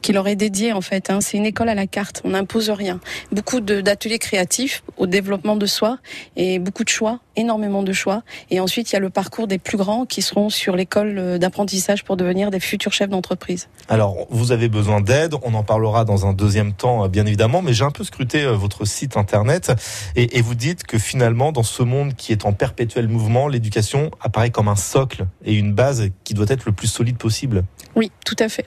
qui leur est dédié en fait. Hein. C'est une école à la carte, on n'impose rien. Beaucoup d'ateliers créatifs au développement de soi et beaucoup de choix, énormément de choix. Et ensuite il y a le parcours des plus grands qui seront sur l'école d'apprentissage pour devenir des futurs chefs d'entreprise entreprise. Alors, vous avez besoin d'aide, on en parlera dans un deuxième temps, euh, bien évidemment, mais j'ai un peu scruté euh, votre site internet et, et, vous dites que finalement, dans ce monde qui est en perpétuel mouvement, l'éducation apparaît comme un socle et une base qui doit être le plus solide possible. Oui, tout à fait.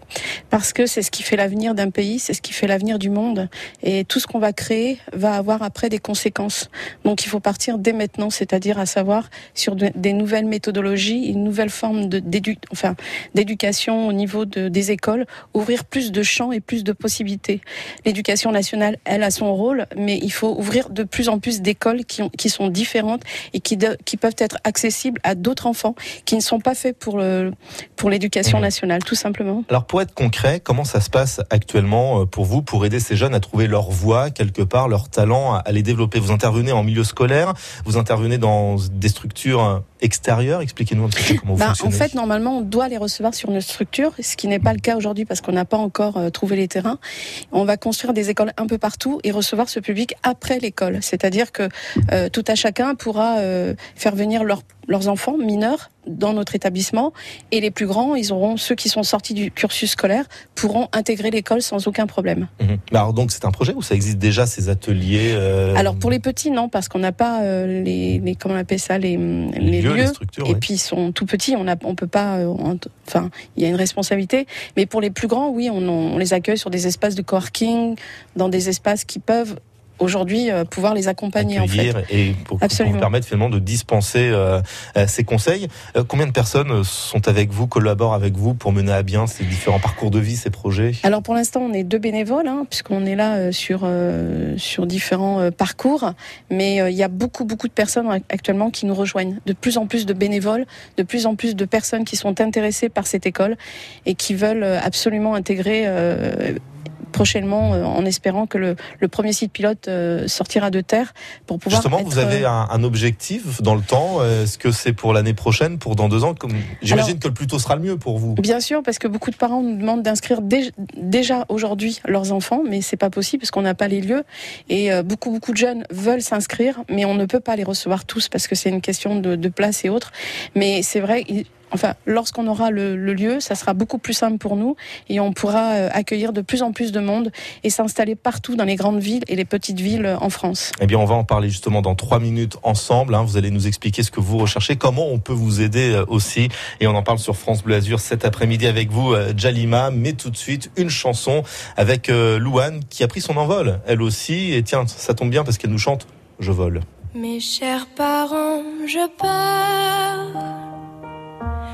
Parce que c'est ce qui fait l'avenir d'un pays, c'est ce qui fait l'avenir du monde. Et tout ce qu'on va créer va avoir après des conséquences. Donc il faut partir dès maintenant, c'est-à-dire à savoir sur des nouvelles méthodologies, une nouvelle forme d'éducation enfin, au niveau de, des écoles, ouvrir plus de champs et plus de possibilités. L'éducation nationale, elle a son rôle, mais il faut ouvrir de plus en plus d'écoles qui, qui sont différentes et qui, qui peuvent être accessibles à d'autres enfants qui ne sont pas faits pour le, pour l'éducation mmh. nationale, tout simplement. Alors pour être concret, comment ça se passe actuellement euh, pour vous, pour aider ces jeunes à trouver leur voie quelque part, leur talent, à les développer? Vous intervenez en milieu scolaire, vous intervenez dans des structures extérieures. Expliquez-nous un petit peu comment vous bah, fonctionnez. En fait, normalement, on doit les recevoir sur une structure, ce qui n'est pas le cas aujourd'hui parce qu'on n'a pas encore euh, trouvé les terrains. On va construire des écoles un peu partout et recevoir ce public après l'école. C'est-à-dire que euh, tout à chacun pourra euh, faire venir leur leurs enfants mineurs dans notre établissement et les plus grands, ils auront ceux qui sont sortis du cursus scolaire pourront intégrer l'école sans aucun problème. Mhm. Alors donc c'est un projet ou ça existe déjà ces ateliers euh... Alors pour les petits non parce qu'on n'a pas euh, les, les, comment on appelle ça les, les, et oui. puis ils sont tout petits on on peut pas euh, enfin il y a une responsabilité mais pour les plus grands oui on, on les accueille sur des espaces de coworking dans des espaces qui peuvent aujourd'hui euh, pouvoir les accompagner Accueillir en fait. et pour, pour permettre finalement de dispenser euh, euh, ces conseils. Combien de personnes sont avec vous, collaborent avec vous pour mener à bien ces différents parcours de vie, ces projets? Alors pour l'instant, on est deux bénévoles hein, puisqu'on est là sur sur différents parcours, mais il y a beaucoup beaucoup de personnes actuellement qui nous rejoignent. De plus en plus de bénévoles, de plus en plus de personnes qui sont intéressées par cette école et qui veulent absolument intégrer prochainement euh, en espérant que le, le, premier site pilote euh, sortira de terre pour pouvoir. Justement, être... vous avez un, un, objectif dans le temps. Est-ce que c'est pour l'année prochaine, pour dans deux ans Comme j'imagine que le plus tôt sera le mieux pour vous. Bien sûr, parce que beaucoup de parents nous demandent d'inscrire dé déjà aujourd'hui leurs enfants, mais c'est pas possible parce qu'on n'a pas les lieux et euh, beaucoup beaucoup de jeunes veulent s'inscrire, mais on ne peut pas les recevoir tous parce que c'est une question de, de place et autres. Mais c'est vrai. Enfin, lorsqu'on aura le, le, lieu, ça sera beaucoup plus simple pour nous et on pourra euh, accueillir de plus en plus de monde et s'installer partout dans les grandes villes et les petites villes euh, en France. Eh bien, on va en parler justement dans trois minutes ensemble. Hein. Vous allez nous expliquer ce que vous recherchez, comment on peut vous aider euh, aussi. Et on en parle sur France Bleu Azur cet après-midi avec vous, Jalima. Mais tout de suite, une chanson avec Louane qui a pris son envol, elle aussi. Et tiens, ça tombe bien parce qu'elle nous chante Je vole. Mes chers parents, je pars.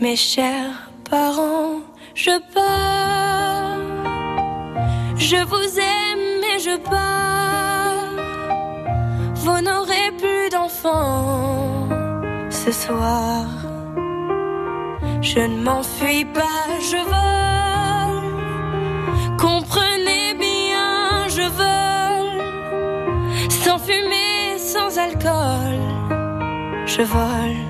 Mes chers parents, je pars. Je vous aime mais je pars. Vous n'aurez plus d'enfants ce soir. Je ne m'enfuis pas, je vole. Comprenez bien, je vole. Sans fumée, sans alcool. Je vole,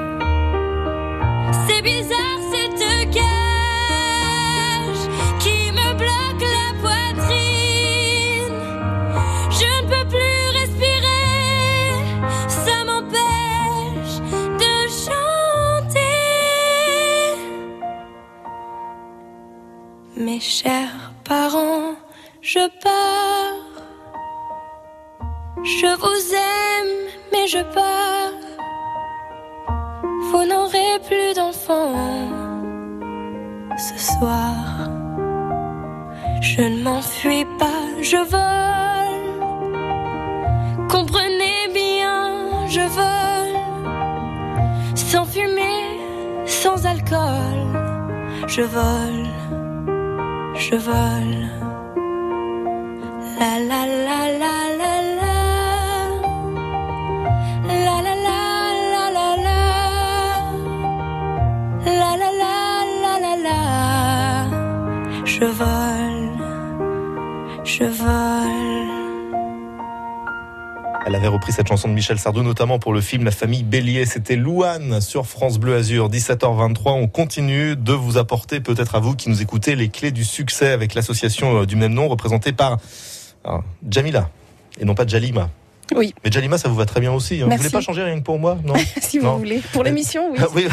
Mes chers parents, je pars. Je vous aime, mais je pars. Vous n'aurez plus d'enfants ce soir. Je ne m'enfuis pas, je vole. Comprenez bien, je vole. Sans fumée, sans alcool. Je vole, je vole. La la la la la la. Je vole, je vole. Elle avait repris cette chanson de Michel Sardou, notamment pour le film La famille Bélier. C'était Louane sur France Bleu Azur, 17h23. On continue de vous apporter, peut-être à vous qui nous écoutez, les clés du succès avec l'association euh, du même nom, représentée par alors, Jamila, et non pas Jalima. Oui. Mais Jalima, ça vous va très bien aussi. hein. Vous voulez pas changer rien que pour moi? Non si vous Non. voulez. Pour l'émission, oui. Oui.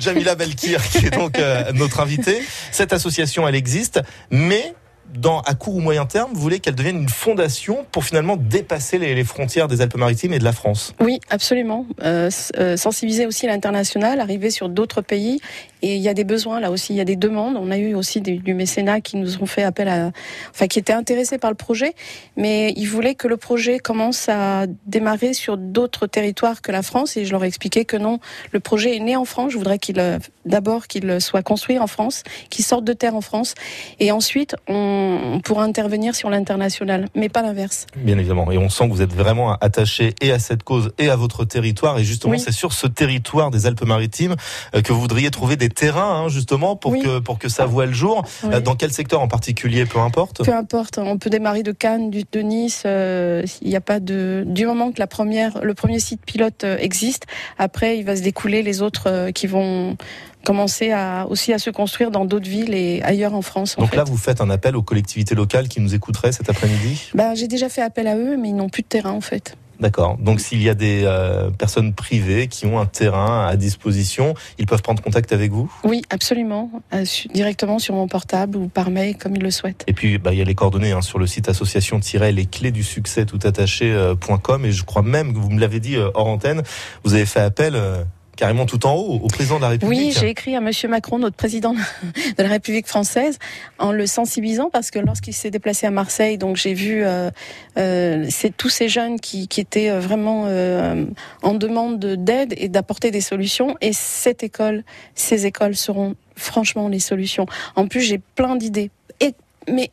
Jamila Belkir, qui est donc euh, notre invitée. Cette association, elle existe, mais dans, à court ou moyen terme, vous voulez qu'elle devienne une fondation pour finalement dépasser les, frontières des Alpes-Maritimes et de la France. Oui, absolument. Euh, euh, sensibiliser aussi l'international, arriver sur d'autres pays. Et il y a des besoins là aussi, il y a des demandes. On a eu aussi du mécénat qui nous ont fait appel à, enfin, qui étaient intéressés par le projet, mais ils voulaient que le projet commence à démarrer sur d'autres territoires que la France. Et je leur ai expliqué que non, le projet est né en France. Je voudrais qu'il, euh, d'abord, qu'il soit construit en France, qu'il sorte de terre en France, et ensuite on, on pourra intervenir sur l'international, mais pas l'inverse. Bien évidemment. Et on sent que vous êtes vraiment attaché et à cette cause et à votre territoire. Et justement, Oui. c'est sur ce territoire des Alpes-Maritimes euh, que vous voudriez trouver des terrains, hein, justement, pour Oui. que pour que ça voie le jour. Oui. Euh, Dans quel secteur en particulier, peu importe? Peu importe, on peut démarrer de Cannes, de Nice. euh, Il n'y a pas de du moment que la première, le premier site pilote euh, existe. Après, il va se découler les autres euh, qui vont commencer à aussi à se construire dans d'autres villes et ailleurs en France. en Donc fait. là, vous faites un appel aux collectivités locales qui nous écouteraient cet après-midi. Ben, j'ai déjà fait appel à eux, mais ils n'ont plus de terrain en fait. D'accord. Donc s'il y a des euh, personnes privées qui ont un terrain à disposition, ils peuvent prendre contact avec vous? Oui, absolument, euh, directement sur mon portable ou par mail comme ils le souhaitent. Et puis, bah, il y a les coordonnées hein, sur le site association-les clés du succès tout attaché.com. Et je crois même que vous me l'avez dit euh, hors antenne, vous avez fait appel euh, carrément tout en haut au président de la République. Oui, j'ai écrit à Monsieur Macron, notre président de la République française, en le sensibilisant parce que lorsqu'il s'est déplacé à Marseille, donc j'ai vu euh, euh, c'est tous ces jeunes qui, qui étaient euh, vraiment euh, en demande de- d'aide et d'apporter des solutions. Et cette école, ces écoles seront franchement les solutions. En plus, j'ai plein d'idées. Mais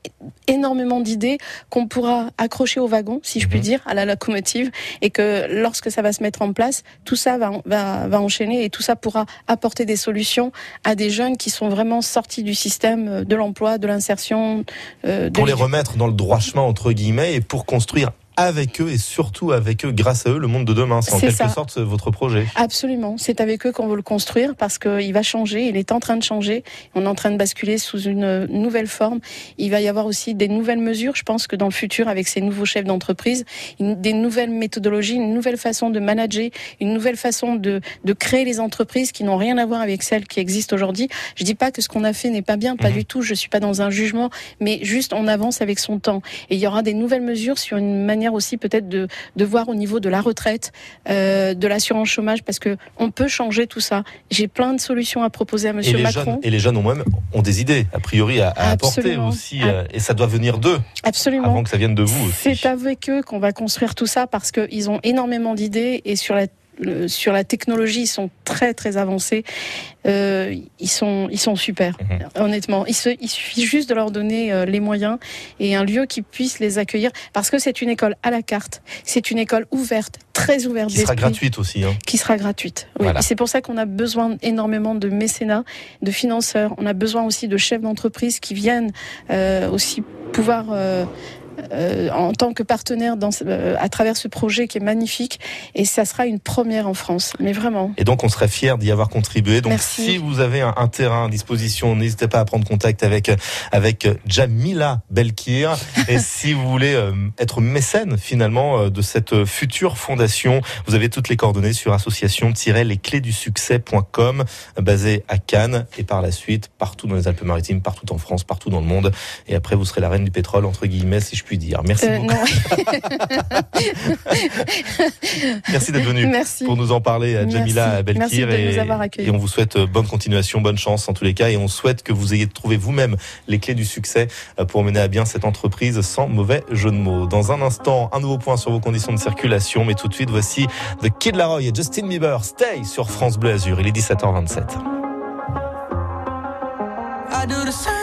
énormément d'idées qu'on pourra accrocher au wagon, si je puis dire, à la locomotive, et que lorsque ça va se mettre en place, tout ça va, va, va enchaîner et tout ça pourra apporter des solutions à des jeunes qui sont vraiment sortis du système de l'emploi, de l'insertion. euh, pour les remettre dans le droit chemin entre guillemets et pour construire avec eux et surtout avec eux, grâce à eux, le monde de demain. C'est en quelque ça. sorte votre projet. Absolument, c'est avec eux qu'on veut le construire parce qu'il va changer, il est en train de changer, on est en train de basculer sous une nouvelle forme. Il va y avoir aussi des nouvelles mesures, je pense que dans le futur, avec ces nouveaux chefs d'entreprise, des nouvelles méthodologies, une nouvelle façon de manager, une nouvelle façon de, de créer les entreprises qui n'ont rien à voir avec celles qui existent aujourd'hui. Je dis pas que ce qu'on a fait n'est pas bien, pas du tout, je suis pas dans un jugement, mais juste on avance avec son temps. Et il y aura des nouvelles mesures sur une manière manière aussi peut-être de, de voir au niveau de la retraite, euh, de l'assurance chômage, parce que on peut changer tout ça. J'ai plein de solutions à proposer à Monsieur et les Macron. Jeunes, et les jeunes ont même ont des idées, a priori, à, à apporter aussi. euh, et ça doit venir d'eux. Absolument. Avant que ça vienne de vous. C'est avec eux qu'on va construire tout ça parce qu'ils ont énormément d'idées et sur la le- sur la technologie, ils sont très très avancés. Euh, ils sont ils sont super, Mhm. honnêtement. Il, se- il suffit juste de leur donner euh, les moyens et un lieu qui puisse les accueillir parce que c'est une école à la carte. C'est une école ouverte, très ouverte. Qui sera gratuite aussi. Hein. qui sera gratuite. Oui. Voilà. Et c'est pour ça qu'on a besoin énormément de mécénats, de financeurs. On a besoin aussi de chefs d'entreprise qui viennent euh, aussi pouvoir, euh, en tant que partenaire dans, euh, à travers ce projet qui est magnifique. Et ça sera une première en France. Mais vraiment. Et donc, on serait fiers d'y avoir contribué. Donc, Merci. si vous avez un, un terrain à disposition, n'hésitez pas à prendre contact avec avec Jamila Belkir. et si vous voulez euh, être mécène finalement de cette future fondation, vous avez toutes les coordonnées sur association-lesclésdusuccès.com, basée à Cannes et par la suite partout dans les Alpes-Maritimes, partout en France, partout dans le monde. Et après, vous serez la reine du pétrole entre guillemets, si je puis dire. Merci Euh, beaucoup. Merci d'être venu Merci. pour nous en parler, à Merci. Jamila Belkir. Merci de et, nous avoir accueillis. et on vous souhaite euh, bonne continuation, bonne chance en tous les cas. Et on souhaite que vous ayez trouvé vous-même les clés du succès euh, pour mener à bien cette entreprise sans mauvais jeu de mots. Dans un instant, un nouveau point sur vos conditions de circulation. Mais tout de suite, voici The Kid Laroi et Justin Bieber. Stay sur France Bleu Azur. Il est 17h27. I do the same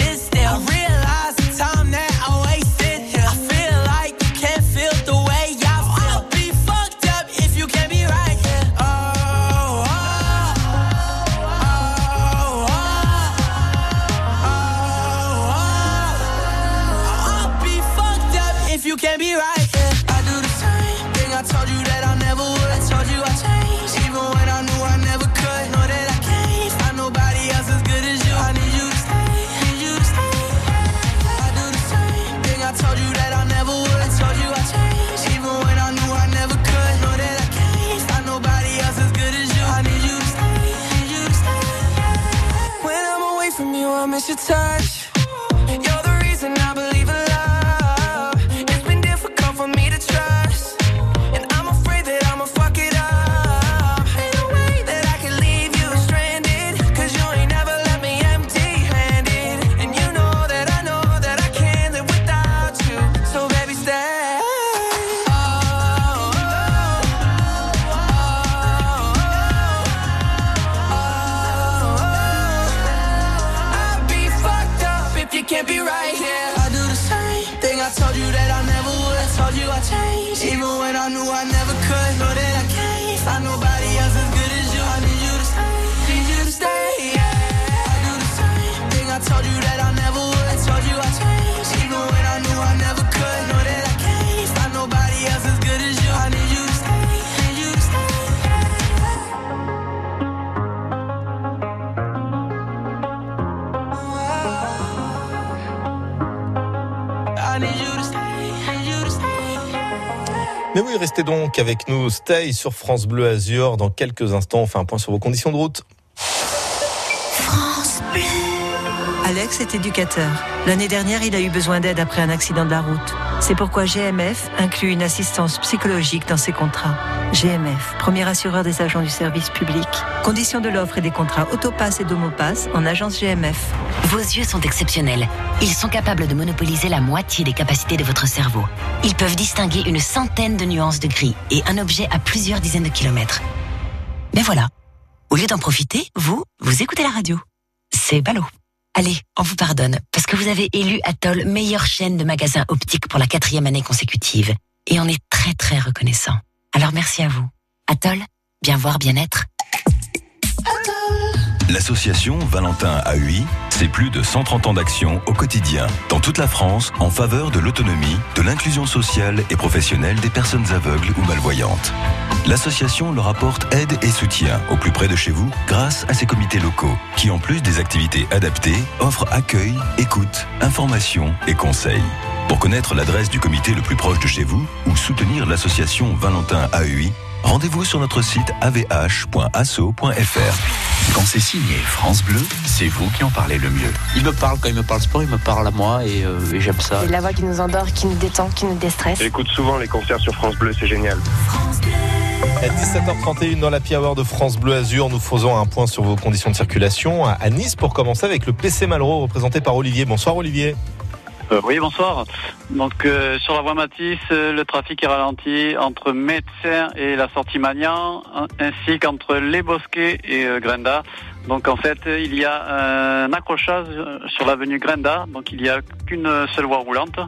I miss your touch. You're the Mais oui, restez donc avec nous. Stay sur France Bleu Azur. Dans quelques instants, on fait un point sur vos conditions de route. Alex est éducateur. L'année dernière, il a eu besoin d'aide après un accident de la route. C'est pourquoi GMF inclut une assistance psychologique dans ses contrats. GMF, premier assureur des agents du service public. Conditions de l'offre et des contrats Autopass et Domopass en agence GMF. Vos yeux sont exceptionnels. Ils sont capables de monopoliser la moitié des capacités de votre cerveau. Ils peuvent distinguer une centaine de nuances de gris et un objet à plusieurs dizaines de kilomètres. Mais voilà, au lieu d'en profiter, vous, vous écoutez la radio. C'est ballot. Allez, on vous pardonne, parce que vous avez élu Atoll meilleure chaîne de magasins optiques pour la quatrième année consécutive. Et on est très très reconnaissant. Alors merci à vous. Atoll, bien voir, bien être. L'association Valentin AUI, c'est plus de 130 ans d'action au quotidien, dans toute la France, en faveur de l'autonomie, de l'inclusion sociale et professionnelle des personnes aveugles ou malvoyantes. L'association leur apporte aide et soutien au plus près de chez vous grâce à ses comités locaux, qui en plus des activités adaptées, offrent accueil, écoute, information et conseils. Pour connaître l'adresse du comité le plus proche de chez vous ou soutenir l'association Valentin AEI, rendez-vous sur notre site avh.asso.fr. Quand c'est signé France Bleu, c'est vous qui en parlez le mieux. Il me parle quand il me parle sport, il me parle à moi et, euh, et j'aime ça. C'est la voix qui nous endort, qui nous détend, qui nous déstresse. J'écoute souvent les concerts sur France Bleu, c'est génial. À 17h31 dans la Hour de France Bleu Azur, nous faisons un point sur vos conditions de circulation à Nice pour commencer avec le PC Malraux représenté par Olivier. Bonsoir Olivier. Euh, oui, bonsoir. Donc euh, sur la voie Matisse, euh, le trafic est ralenti entre Médecin et la sortie Magnan, ainsi qu'entre Les Bosquets et Grenda. Donc en fait, il y a un accrochage sur l'avenue Grenda, donc il n'y a qu'une seule voie roulante.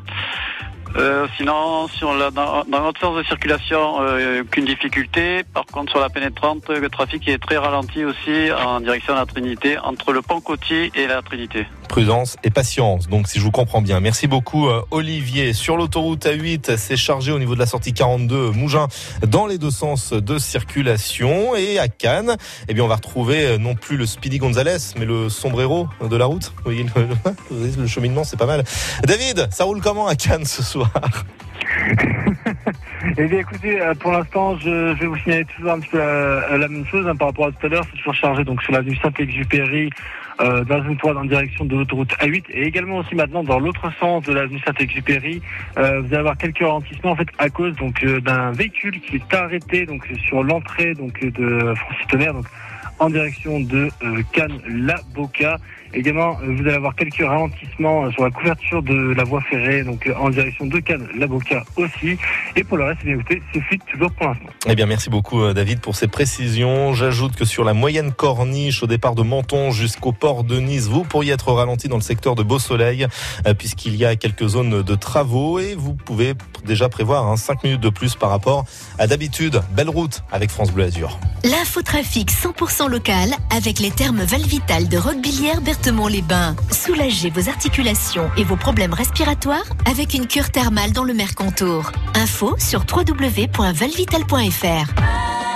Sinon, sur dans, notre sens de circulation, euh, aucune difficulté. Par contre, sur la pénétrante, le trafic est très ralenti aussi en direction de la Trinité, entre le pont côtier et la Trinité. Prudence et patience, donc si je vous comprends bien. Merci beaucoup euh, Olivier. Sur l'autoroute A8, c'est chargé au niveau de la sortie 42 Mougin dans les deux sens de circulation. Et à Cannes, eh bien, on va retrouver euh, non plus le Speedy Gonzales, mais le sombrero de la route. Le, le cheminement, c'est pas mal. David, ça roule comment à Cannes ce soir? eh bien écoutez, euh, pour l'instant, je, vais vous signaler toujours un petit peu la, même chose hein, par rapport à tout à l'heure. C'est toujours chargé donc sur l'avenue Saint-Exupéry, euh, dans une toile en direction de l'autoroute A8 et également aussi maintenant dans l'autre sens de l'avenue Saint-Exupéry. Euh, vous allez avoir quelques ralentissements en fait à cause donc d'un véhicule qui est arrêté donc sur l'entrée donc de Francis Tonnerre donc en direction de Cannes-La Boca. Également, euh, vous allez avoir quelques ralentissements euh, sur la couverture de la voie ferrée, donc euh, en direction de Cannes, l'Avocat aussi. Et pour le reste, eh bien écoutez, c'est fluide toujours pour l'instant. Eh bien, merci beaucoup David pour ces précisions. J'ajoute que sur la moyenne corniche au départ de Menton jusqu'au port de Nice, vous pourriez être ralenti dans le secteur de Beau Soleil puisqu'il y a quelques zones de travaux et vous pouvez déjà prévoir hein, 5 minutes de plus par rapport à d'habitude. Belle route avec France Bleu Azur. L'infotrafic 100% local avec les termes Valvital de Roquebillière les bains. Soulagez vos articulations et vos problèmes respiratoires avec une cure thermale dans le Mercontour. Info sur www.valvital.fr.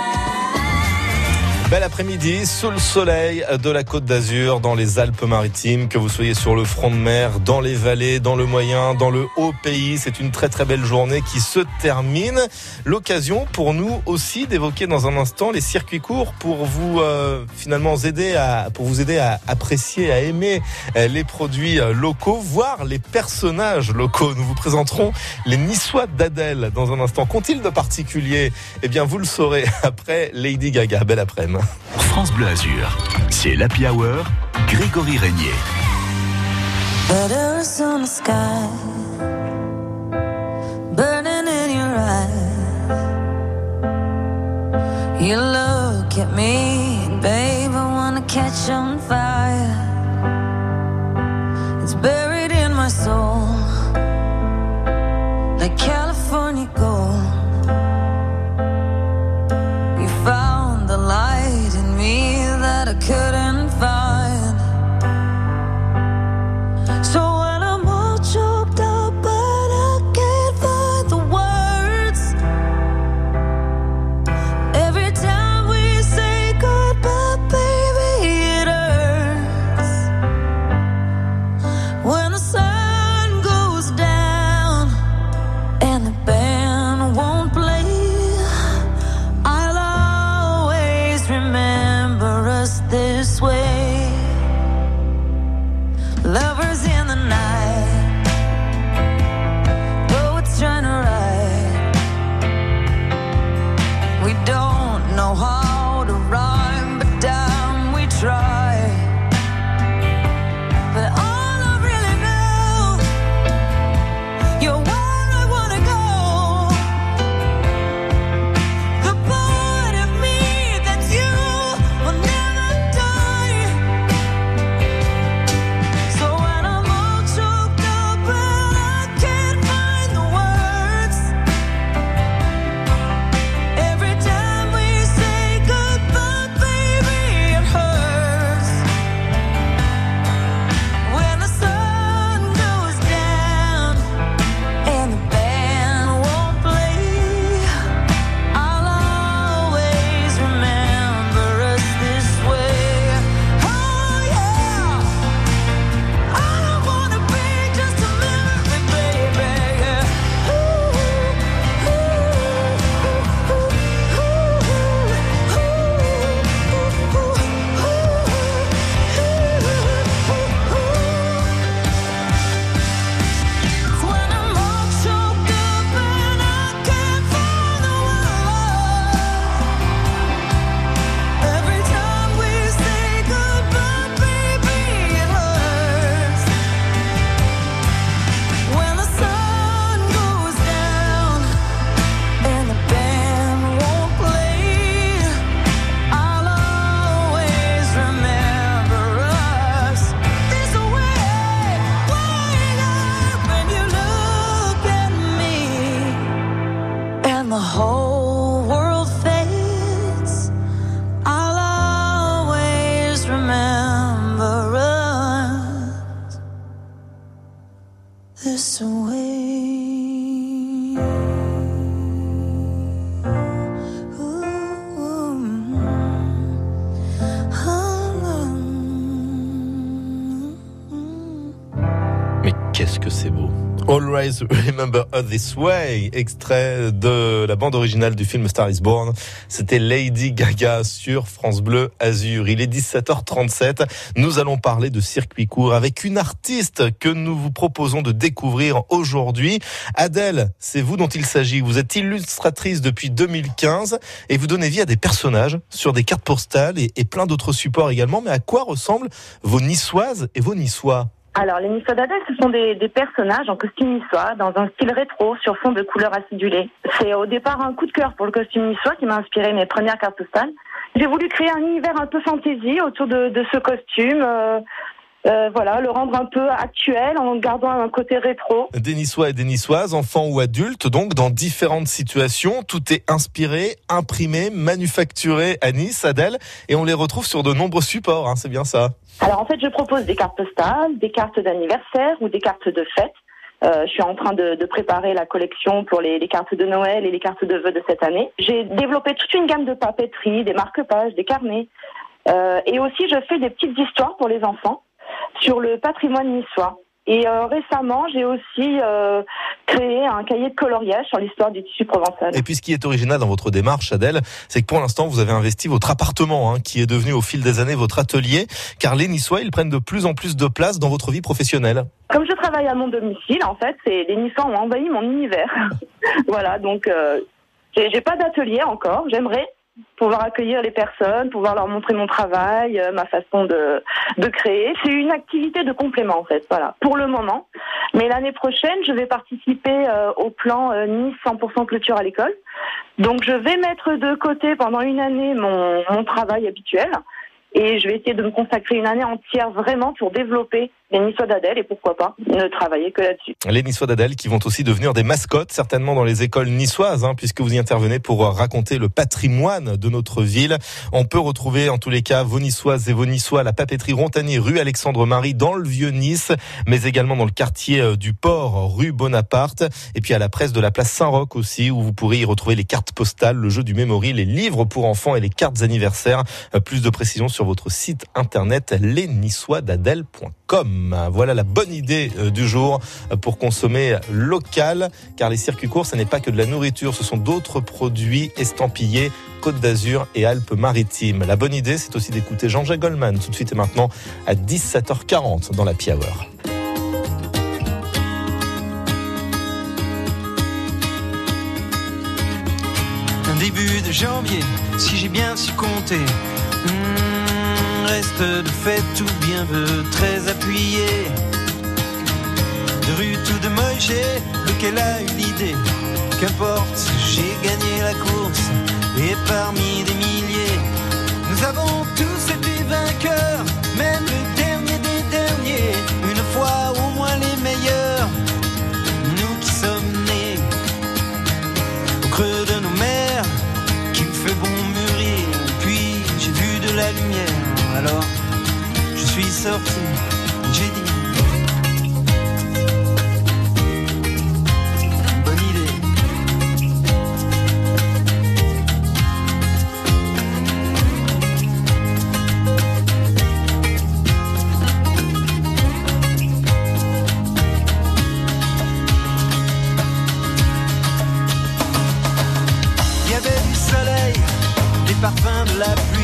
Bel après-midi sous le soleil de la Côte d'Azur, dans les Alpes-Maritimes, que vous soyez sur le front de mer, dans les vallées, dans le moyen, dans le haut pays. C'est une très très belle journée qui se termine. L'occasion pour nous aussi d'évoquer dans un instant les circuits courts pour vous euh, finalement aider à pour vous aider à apprécier, à aimer euh, les produits euh, locaux, voire les personnages locaux. Nous vous présenterons les Niçois d'Adèle dans un instant. Qu'ont-ils de particulier? Eh bien, vous le saurez après Lady Gaga. Belle après-midi. France Bleu Azur, c'est l'Happy Hour, Grégory Régnier. Remember Us This Way, extrait de la bande originale du film Star is Born. C'était Lady Gaga sur France Bleu Azur. Il est 17h37. Nous allons parler de circuit court avec une artiste que nous vous proposons de découvrir aujourd'hui. Adèle, c'est vous dont il s'agit. Vous êtes illustratrice depuis 2015 et vous donnez vie à des personnages sur des cartes postales et plein d'autres supports également. Mais à quoi ressemblent vos niçoises et vos niçois? Alors, les d'Adèle, ce sont des, des, personnages en costume niçois, dans un style rétro, sur fond de couleurs acidulées. C'est au départ un coup de cœur pour le costume niçois qui m'a inspiré mes premières cartes postales. J'ai voulu créer un univers un peu fantaisie autour de, de ce costume. Euh, euh, voilà, le rendre un peu actuel en gardant un côté rétro. Des Niçois et des Niçoises, enfants ou adultes, donc dans différentes situations. Tout est inspiré, imprimé, manufacturé à Nice, Adèle, et on les retrouve sur de nombreux supports, hein, c'est bien ça Alors en fait, je propose des cartes postales, des cartes d'anniversaire ou des cartes de fête. Euh, je suis en train de, de, préparer la collection pour les, les, cartes de Noël et les cartes de vœux de cette année. J'ai développé toute une gamme de papeterie, des marque-pages, des carnets. Euh, et aussi, je fais des petites histoires pour les enfants sur le patrimoine niçois. Et euh, récemment, j'ai aussi euh, créé un cahier de coloriage sur l'histoire du tissu provençal. Et puis ce qui est original dans votre démarche, Adèle, c'est que pour l'instant, vous avez investi votre appartement, hein, qui est devenu au fil des années votre atelier, car les Niçois, ils prennent de plus en plus de place dans votre vie professionnelle. Comme je travaille à mon domicile, en fait, c'est les Niçois ont envahi mon univers. voilà, donc euh, j'ai pas d'atelier encore. J'aimerais, pouvoir accueillir les personnes, pouvoir leur montrer mon travail, euh, ma façon de, de créer. C'est une activité de complément en fait, voilà, pour le moment. Mais l'année prochaine, je vais participer euh, au plan euh, Nice 100% clôture à l'école. Donc je vais mettre de côté pendant une année mon, mon travail habituel et je vais essayer de me consacrer une année entière vraiment pour développer les Niçois d'Adèle et pourquoi pas ne travailler que là-dessus. Les Niçois d'Adèle qui vont aussi devenir des mascottes certainement dans les écoles niçoises hein, puisque vous y intervenez pour raconter le patrimoine de notre ville. On peut retrouver en tous les cas vos Niçoises et vos Niçois à la papeterie Rontanier rue Alexandre-Marie dans le vieux Nice mais également dans le quartier euh, du Port rue Bonaparte et puis à la presse de la place Saint-Roch aussi où vous pourrez y retrouver les cartes postales, le jeu du memory, les livres pour enfants et les cartes anniversaires. Euh, plus de précisions sur votre site internet Voilà la bonne idée euh, du jour pour consommer local, car les circuits courts, ce n'est pas que de la nourriture, ce sont d'autres produits estampillés Côte d'Azur et Alpes-Maritimes. La bonne idée, c'est aussi d'écouter Jean-Jacques Goldman tout de suite et maintenant à 17h40 dans la. Un début de janvier, si j'ai bien su compter. Hmm, reste de fait tout bien veut très appuyé. De rue tout de Moïse, lequel a eu l'idée. Qu'importe, j'ai gagné la course et parmi des milliers, nous avons tous été vainqueurs, même le dernier des derniers, une fois au moins les meilleurs. Nous qui sommes nés au creux de nos mers, qu'il fait bon mûrir, puis j'ai vu de la lumière, alors je suis sorti, j'ai. Bonne idée. Il y avait du soleil, des parfums de la pluie.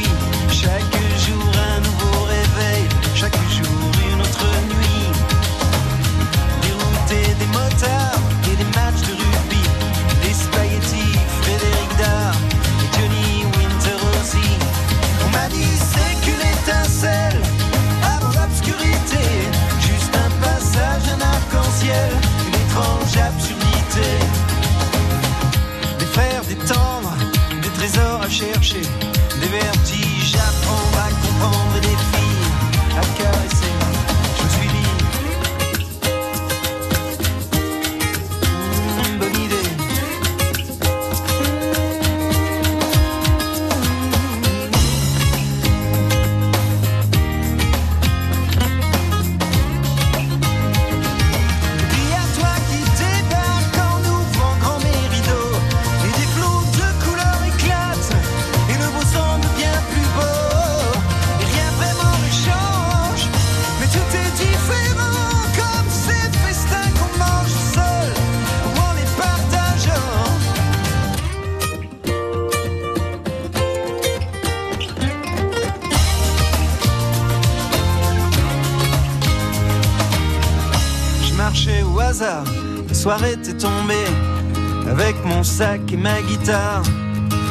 Et ma guitare.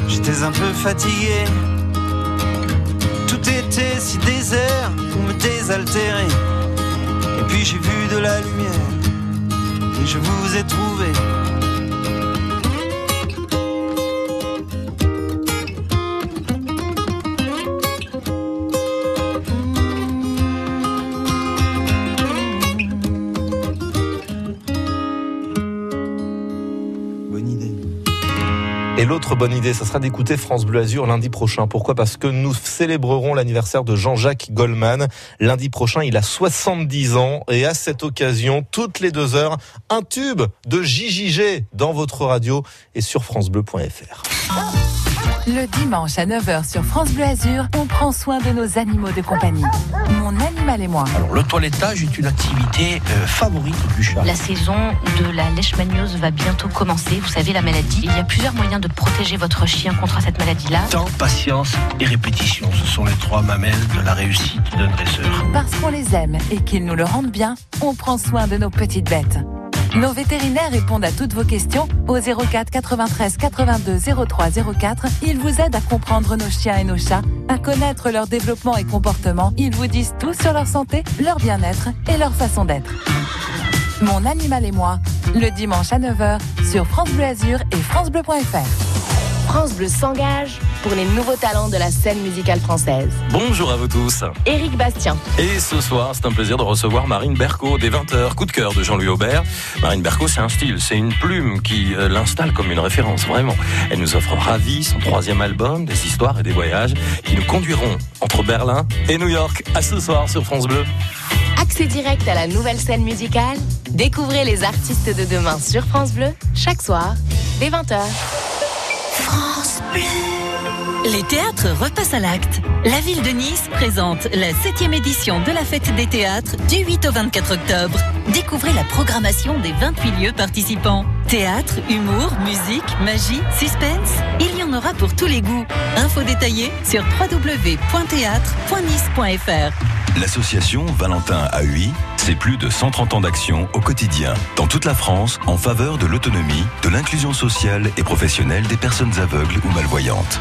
J'étais un peu fatigué. Tout était si désert pour me désaltérer. Et puis j'ai vu de la lumière et je vous ai bonne idée, ça sera d'écouter France Bleu Azur lundi prochain. Pourquoi? Parce que nous célébrerons l'anniversaire de Jean-Jacques Goldman. Lundi prochain, il a 70 ans et à cette occasion, toutes les deux heures, un tube de JJG dans votre radio et sur francebleu.fr. Le dimanche à 9h sur France Bleu Azur, on prend soin de nos animaux de compagnie. Mon animal et moi. Alors, le toilettage est une activité euh, favorite du chat. La saison de la leishmaniose va bientôt commencer. Vous savez, la maladie. Il y a plusieurs moyens de protéger votre chien contre cette maladie-là. Temps, patience et répétition. Ce sont les trois mamelles de la réussite d'un dresseur. Parce qu'on les aime et qu'ils nous le rendent bien, on prend soin de nos petites bêtes. Nos vétérinaires répondent à toutes vos questions au 04 93 82 03 04. Ils vous aident à comprendre nos chiens et nos chats, à connaître leur développement et comportement. Ils vous disent tout sur leur santé, leur bien-être et leur façon d'être. Mon animal et moi, le dimanche à 9h sur France Bleu Azur et francebleu.fr. France Bleu s'engage pour les nouveaux talents de la scène musicale française. Bonjour à vous tous. Éric Bastien. Et ce soir, c'est un plaisir de recevoir Marine Berco des 20h. Coup de cœur de Jean-Louis Aubert. Marine Berco, c'est un style, c'est une plume qui euh, l'installe comme une référence, vraiment. Elle nous offre Ravi, son troisième album, des histoires et des voyages qui nous conduiront entre Berlin et New York. À ce soir sur France Bleu. Accès direct à la nouvelle scène musicale. Découvrez les artistes de demain sur France Bleu, chaque soir, dès 20h. Les théâtres repassent à l'acte. La ville de Nice présente la 7e édition de la fête des théâtres du 8 au 24 octobre. Découvrez la programmation des 28 lieux participants. Théâtre, humour, musique, magie, suspense, il y en aura pour tous les goûts. Infos détaillées sur www.théâtre.nice.fr. L'association Valentin AUI, c'est plus de 130 ans d'action au quotidien, dans toute la France, en faveur de l'autonomie, de l'inclusion sociale et professionnelle des personnes aveugles ou malvoyantes.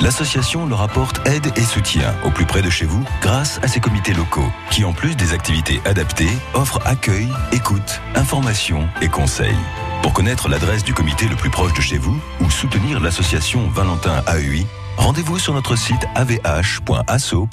L'association leur apporte aide et soutien au plus près de chez vous grâce à ses comités locaux, qui en plus des activités adaptées, offrent accueil, écoute, information et conseils. Pour connaître l'adresse du comité le plus proche de chez vous ou soutenir l'association Valentin AUI, rendez-vous sur notre site avh.asso.fr.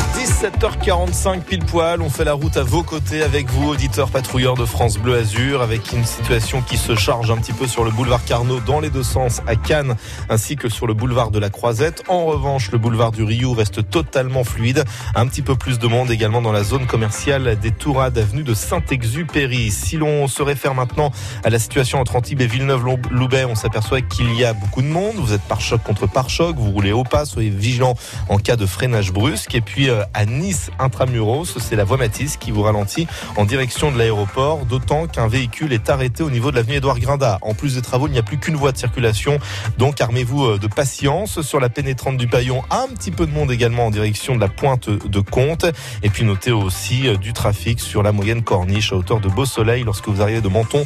17h45 pile poil, on fait la route à vos côtés avec vous, auditeurs patrouilleurs de France Bleu Azur, avec une situation qui se charge un petit peu sur le boulevard Carnot dans les deux sens à Cannes, ainsi que sur le boulevard de la Croisette. En revanche, le boulevard du Rio reste totalement fluide. Un petit peu plus de monde également dans la zone commerciale des Tourades, avenue de Saint-Exupéry. Si l'on se réfère maintenant à la situation entre Antibes et Villeneuve-Loubet, on s'aperçoit qu'il y a beaucoup de monde. Vous êtes par choc contre par choc, vous roulez au pas, soyez vigilants en cas de freinage brusque. Et puis euh, à Nice intramuros, c'est la voie Matisse qui vous ralentit en direction de l'aéroport, d'autant qu'un véhicule est arrêté au niveau de l'avenue Édouard Grinda. En plus des travaux, il n'y a plus qu'une voie de circulation, donc armez-vous euh, de patience. Sur la pénétrante du Paillon, un petit peu de monde également en direction de la pointe de Comte. Et puis notez aussi euh, du trafic sur la moyenne corniche à hauteur de Beau Soleil lorsque vous arrivez de Menton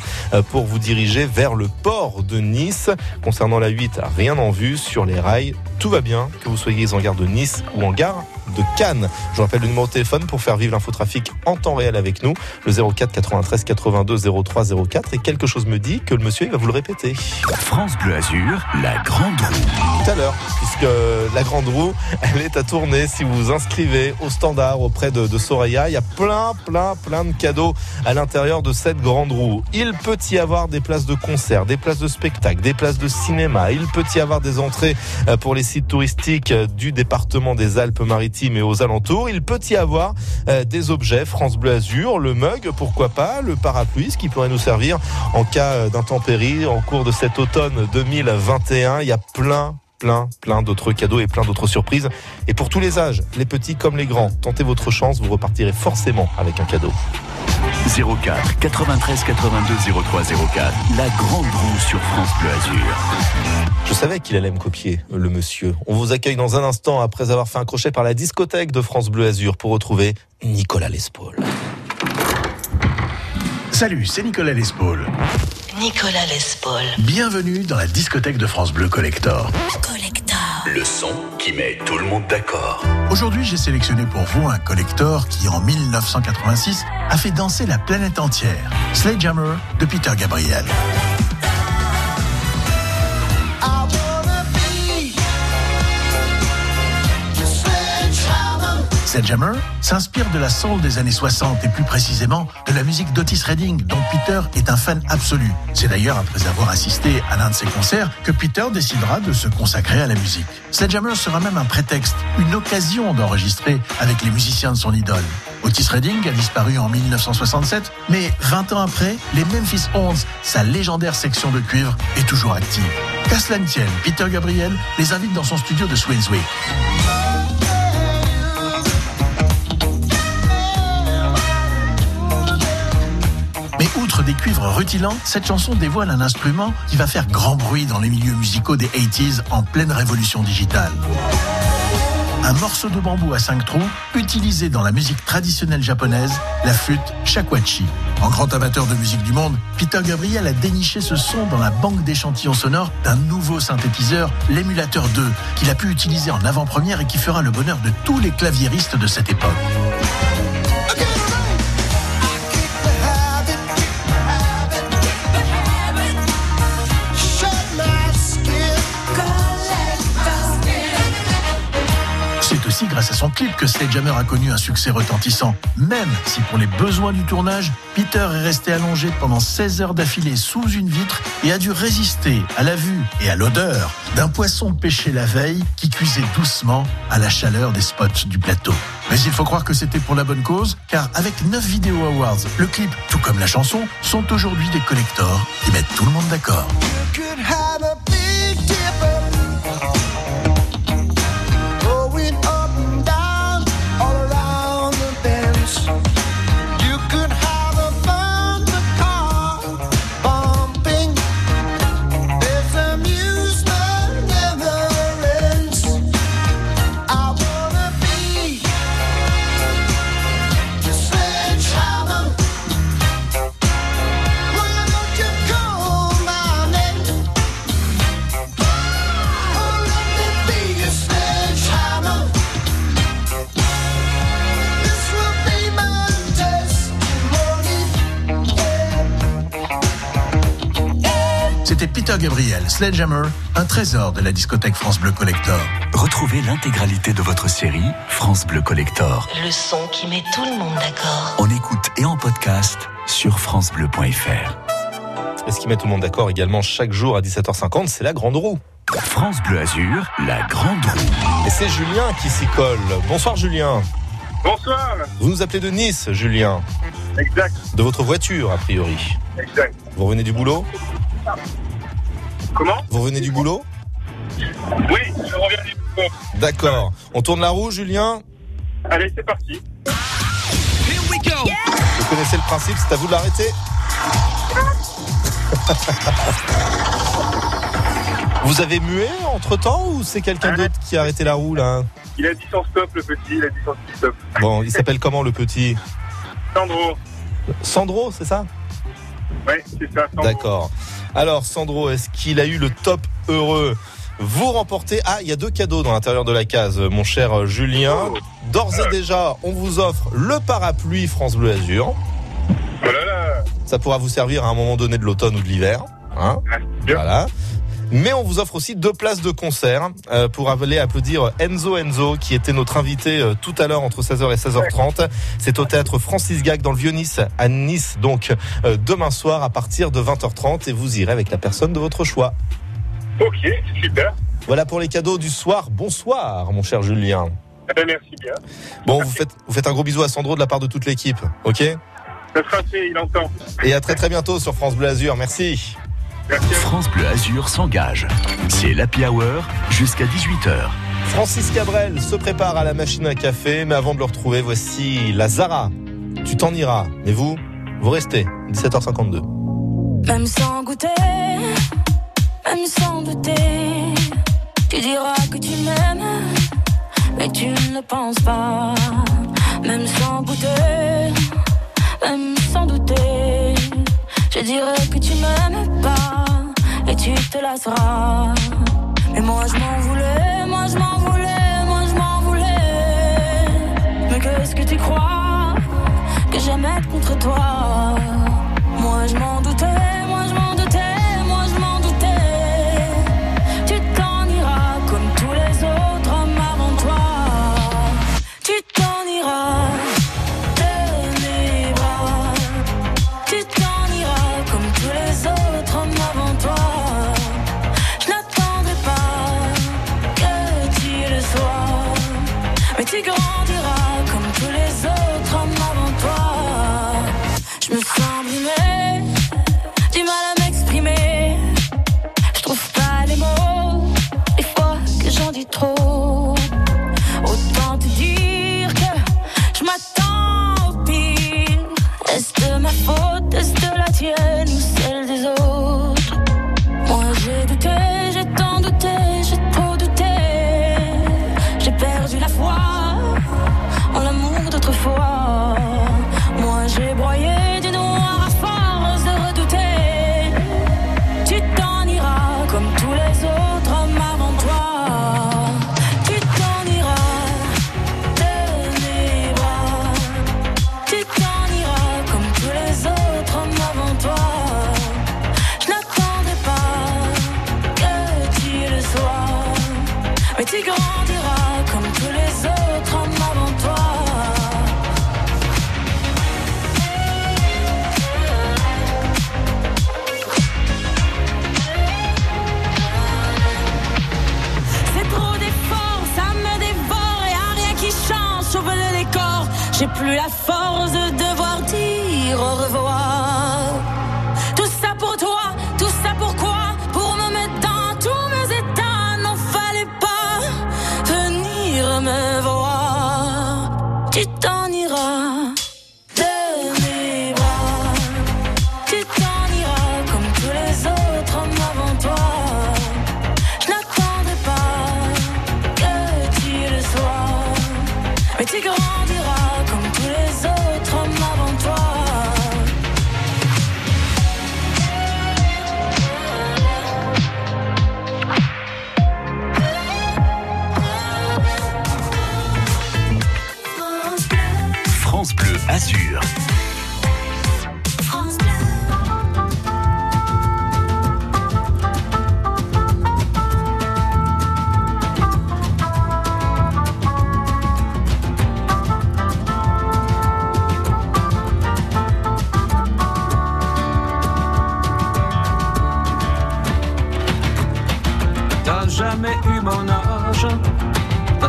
pour vous diriger vers le port de Nice. Concernant la 8, rien en vue sur les rails. Tout va bien, que vous soyez en gare de Nice ou en gare de Cannes. Je vous rappelle le numéro de téléphone pour faire vivre l'infotrafic en temps réel avec nous, le 04 93 82 03 04. Et quelque chose me dit que le monsieur il va vous le répéter. France Bleu Azur, la grande roue. Tout à l'heure, puisque la grande roue, elle est à tourner. Si vous vous inscrivez au standard auprès de, de Soraya, il y a plein, plein, plein de cadeaux à l'intérieur de cette grande roue. Il peut y avoir des places de concert, des places de spectacle, des places de cinéma. Il peut y avoir des entrées euh, pour les sites touristiques euh, du département des Alpes-Maritimes et aux alentours. Il peut y avoir euh, des objets France Bleu Azur, le mug, pourquoi pas, le parapluie, ce qui pourrait nous servir en cas d'intempérie en cours de cet automne 2021. Il y a plein, plein, plein d'autres cadeaux et plein d'autres surprises. Et pour tous les âges, les petits comme les grands, tentez votre chance, vous repartirez forcément avec un cadeau. 04 93 82 03 04. La grande roue sur France Bleu Azur. Je savais qu'il allait me copier, le monsieur. On vous accueille dans un instant après avoir fait un crochet par la discothèque de France Bleu Azur pour retrouver Nicolas Lespaul. Salut, c'est Nicolas Lespaul. Nicolas Lespaul. Bienvenue dans la discothèque de France Bleu Collector. Collector. Le son qui met tout le monde d'accord. Aujourd'hui, j'ai sélectionné pour vous un collector qui, en 1986, a fait danser la planète entière. Sledgehammer de Peter Gabriel. Sledgehammer s'inspire de la soul des années 60 et plus précisément de la musique d'Otis Redding dont Peter est un fan absolu. C'est d'ailleurs après avoir assisté à l'un de ses concerts que Peter décidera de se consacrer à la musique. Sledgehammer sera même un prétexte, une occasion d'enregistrer avec les musiciens de son idole. Otis Redding a disparu en 1967, mais 20 ans après, les Memphis Horns, sa légendaire section de cuivre, est toujours active. Qu'à cela Peter Gabriel les invite dans son studio de Swainswick. Des cuivres rutilants, cette chanson dévoile un instrument qui va faire grand bruit dans les milieux musicaux des 80s en pleine révolution digitale. Un morceau de bambou à cinq trous, utilisé dans la musique traditionnelle japonaise, la flûte shakuhachi. En grand amateur de musique du monde, Peter Gabriel a déniché ce son dans la banque d'échantillons sonores d'un nouveau synthétiseur, l'émulateur 2, qu'il a pu utiliser en avant-première et qui fera le bonheur de tous les claviéristes de cette époque. Grâce à son clip que Sledgehammer a connu un succès retentissant. Même si pour les besoins du tournage, Peter est resté allongé pendant 16 heures d'affilée sous une vitre et a dû résister à la vue et à l'odeur d'un poisson pêché la veille qui cuisait doucement à la chaleur des spots du plateau. Mais il faut croire que c'était pour la bonne cause, car avec 9 vidéos awards, le clip, tout comme la chanson, sont aujourd'hui des collectors qui mettent tout le monde d'accord. Peter Gabriel, Sledgehammer, un trésor de la discothèque France Bleu Collector. Retrouvez l'intégralité de votre série France Bleu Collector Le son qui met tout le monde d'accord. en écoute et en podcast sur francebleu.fr. Et ce qui met tout le monde d'accord également chaque jour à 17h50, c'est la grande roue. France Bleu Azur, la grande roue. Et c'est Julien qui s'y colle. Bonsoir Julien. Bonsoir. Vous nous appelez de Nice, Julien. Exact. De votre voiture, a priori. Exact. Vous revenez du boulot? Comment Vous revenez du boulot Oui, je reviens du coup. D'accord. On tourne la roue, Julien Allez, c'est parti. Vous connaissez le principe, c'est à vous de l'arrêter. Vous avez mué entre temps ou c'est quelqu'un d'autre qui a arrêté la roue là Il a dit son stop, le petit. Il a dit son petit stop. Bon, il s'appelle comment le petit? Sandro. Sandro, c'est ça? Oui, c'est ça. Sandro. D'accord. Alors Sandro, est-ce qu'il a eu le top heureux? Vous remportez. Ah, il y a deux cadeaux dans l'intérieur de la case, mon cher Julien. D'ores et déjà, on vous offre le parapluie France Bleu Azur. Oh là là. Ça pourra vous servir à un moment donné de l'automne ou de l'hiver. Hein voilà. Mais on vous offre aussi deux places de concert euh, pour aller applaudir Enzo Enzo qui était notre invité euh, tout à l'heure entre 16h et 16h30. C'est au théâtre Francis Gag dans le Vieux-Nice à Nice donc euh, demain soir à partir de 20h30 et vous irez avec la personne de votre choix. Ok, super. Voilà pour les cadeaux du soir. Bonsoir mon cher Julien. Eh ben, merci bien. Bon, vous faites, vous faites un gros bisou à Sandro de la part de toute l'équipe, ok? Fait, il entend. Et à très très bientôt sur France Bleu Azur. Merci. France Bleu Azur s'engage. C'est l'Happy Hour jusqu'à 18h. Francis Cabrel se prépare à la machine à café, mais avant de le retrouver, voici la Zara. Tu t'en iras, mais vous, vous restez. 17h52. Même sans goûter, même sans douter, tu diras que tu m'aimes, mais tu ne penses pas. Même sans goûter, même sans douter, je dirais que tu m'aimes pas et tu te lasseras. Mais moi je m'en voulais, moi je m'en voulais, moi je m'en voulais. Mais qu'est-ce que tu crois que j'aime être contre toi? Moi je m'en doutais.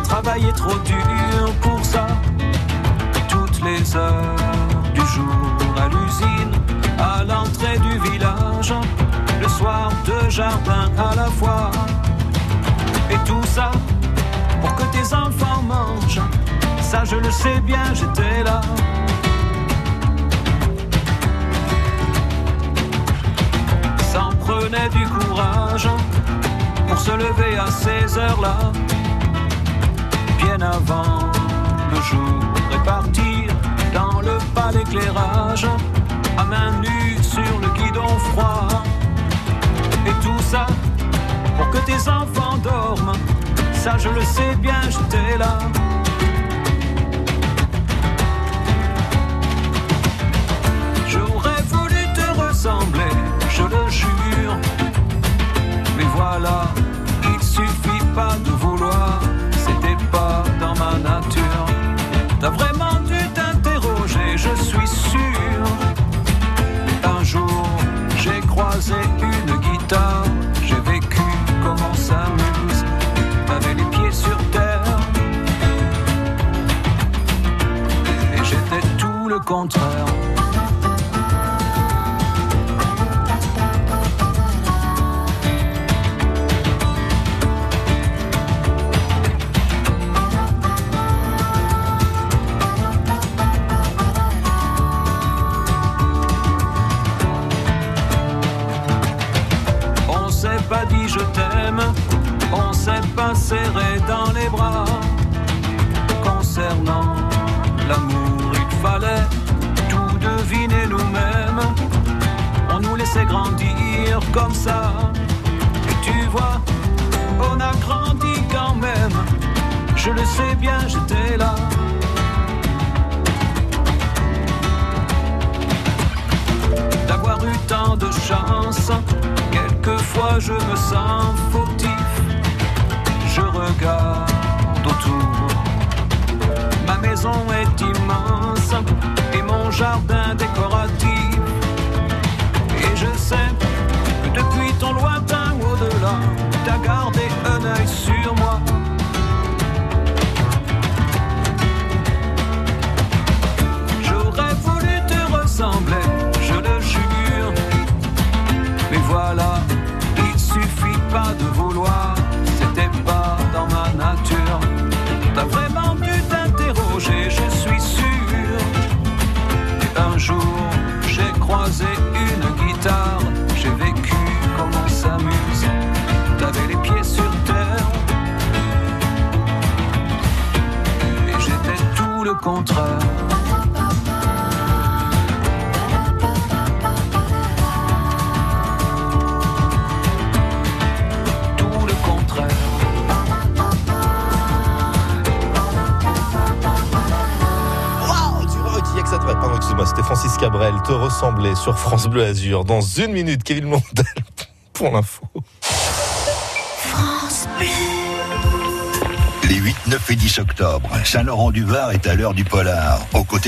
travaillé trop dur pour ça. Toutes les heures du jour à l'usine, à l'entrée du village, le soir deux jardins à la fois. Et tout ça pour que tes enfants mangent. Ça je le sais bien, j'étais là. S'en prenait du courage pour se lever à ces heures-là avant le jour répartir dans le pâle éclairage, à main nue sur le guidon froid. Et tout ça pour que tes enfants dorment, ça je le sais bien, j'étais là. J'aurais voulu te ressembler, je le jure, mais voilà control. Comme ça. Et tu vois, on a grandi quand même. Je le sais bien, j'étais là. D'avoir eu tant de chance, quelquefois je me sens fautif. Je regarde autour. Ma maison est immense et mon jardin décoratif. Et je sais ton lointain au-delà, t'as gardé un œil sur moi. J'aurais voulu te ressembler, je le jure. Mais voilà, il suffit pas de vouloir, tout le contraire. Waouh, du rock, y a que ça te va. Pardon, excuse-moi, c'était Francis Cabrel, te ressembler sur France Bleu Azur. Dans une minute, Kevin Mondel pour l'info. 9 et 10 octobre, Saint-Laurent-du-Var est à l'heure du polar, aux côtés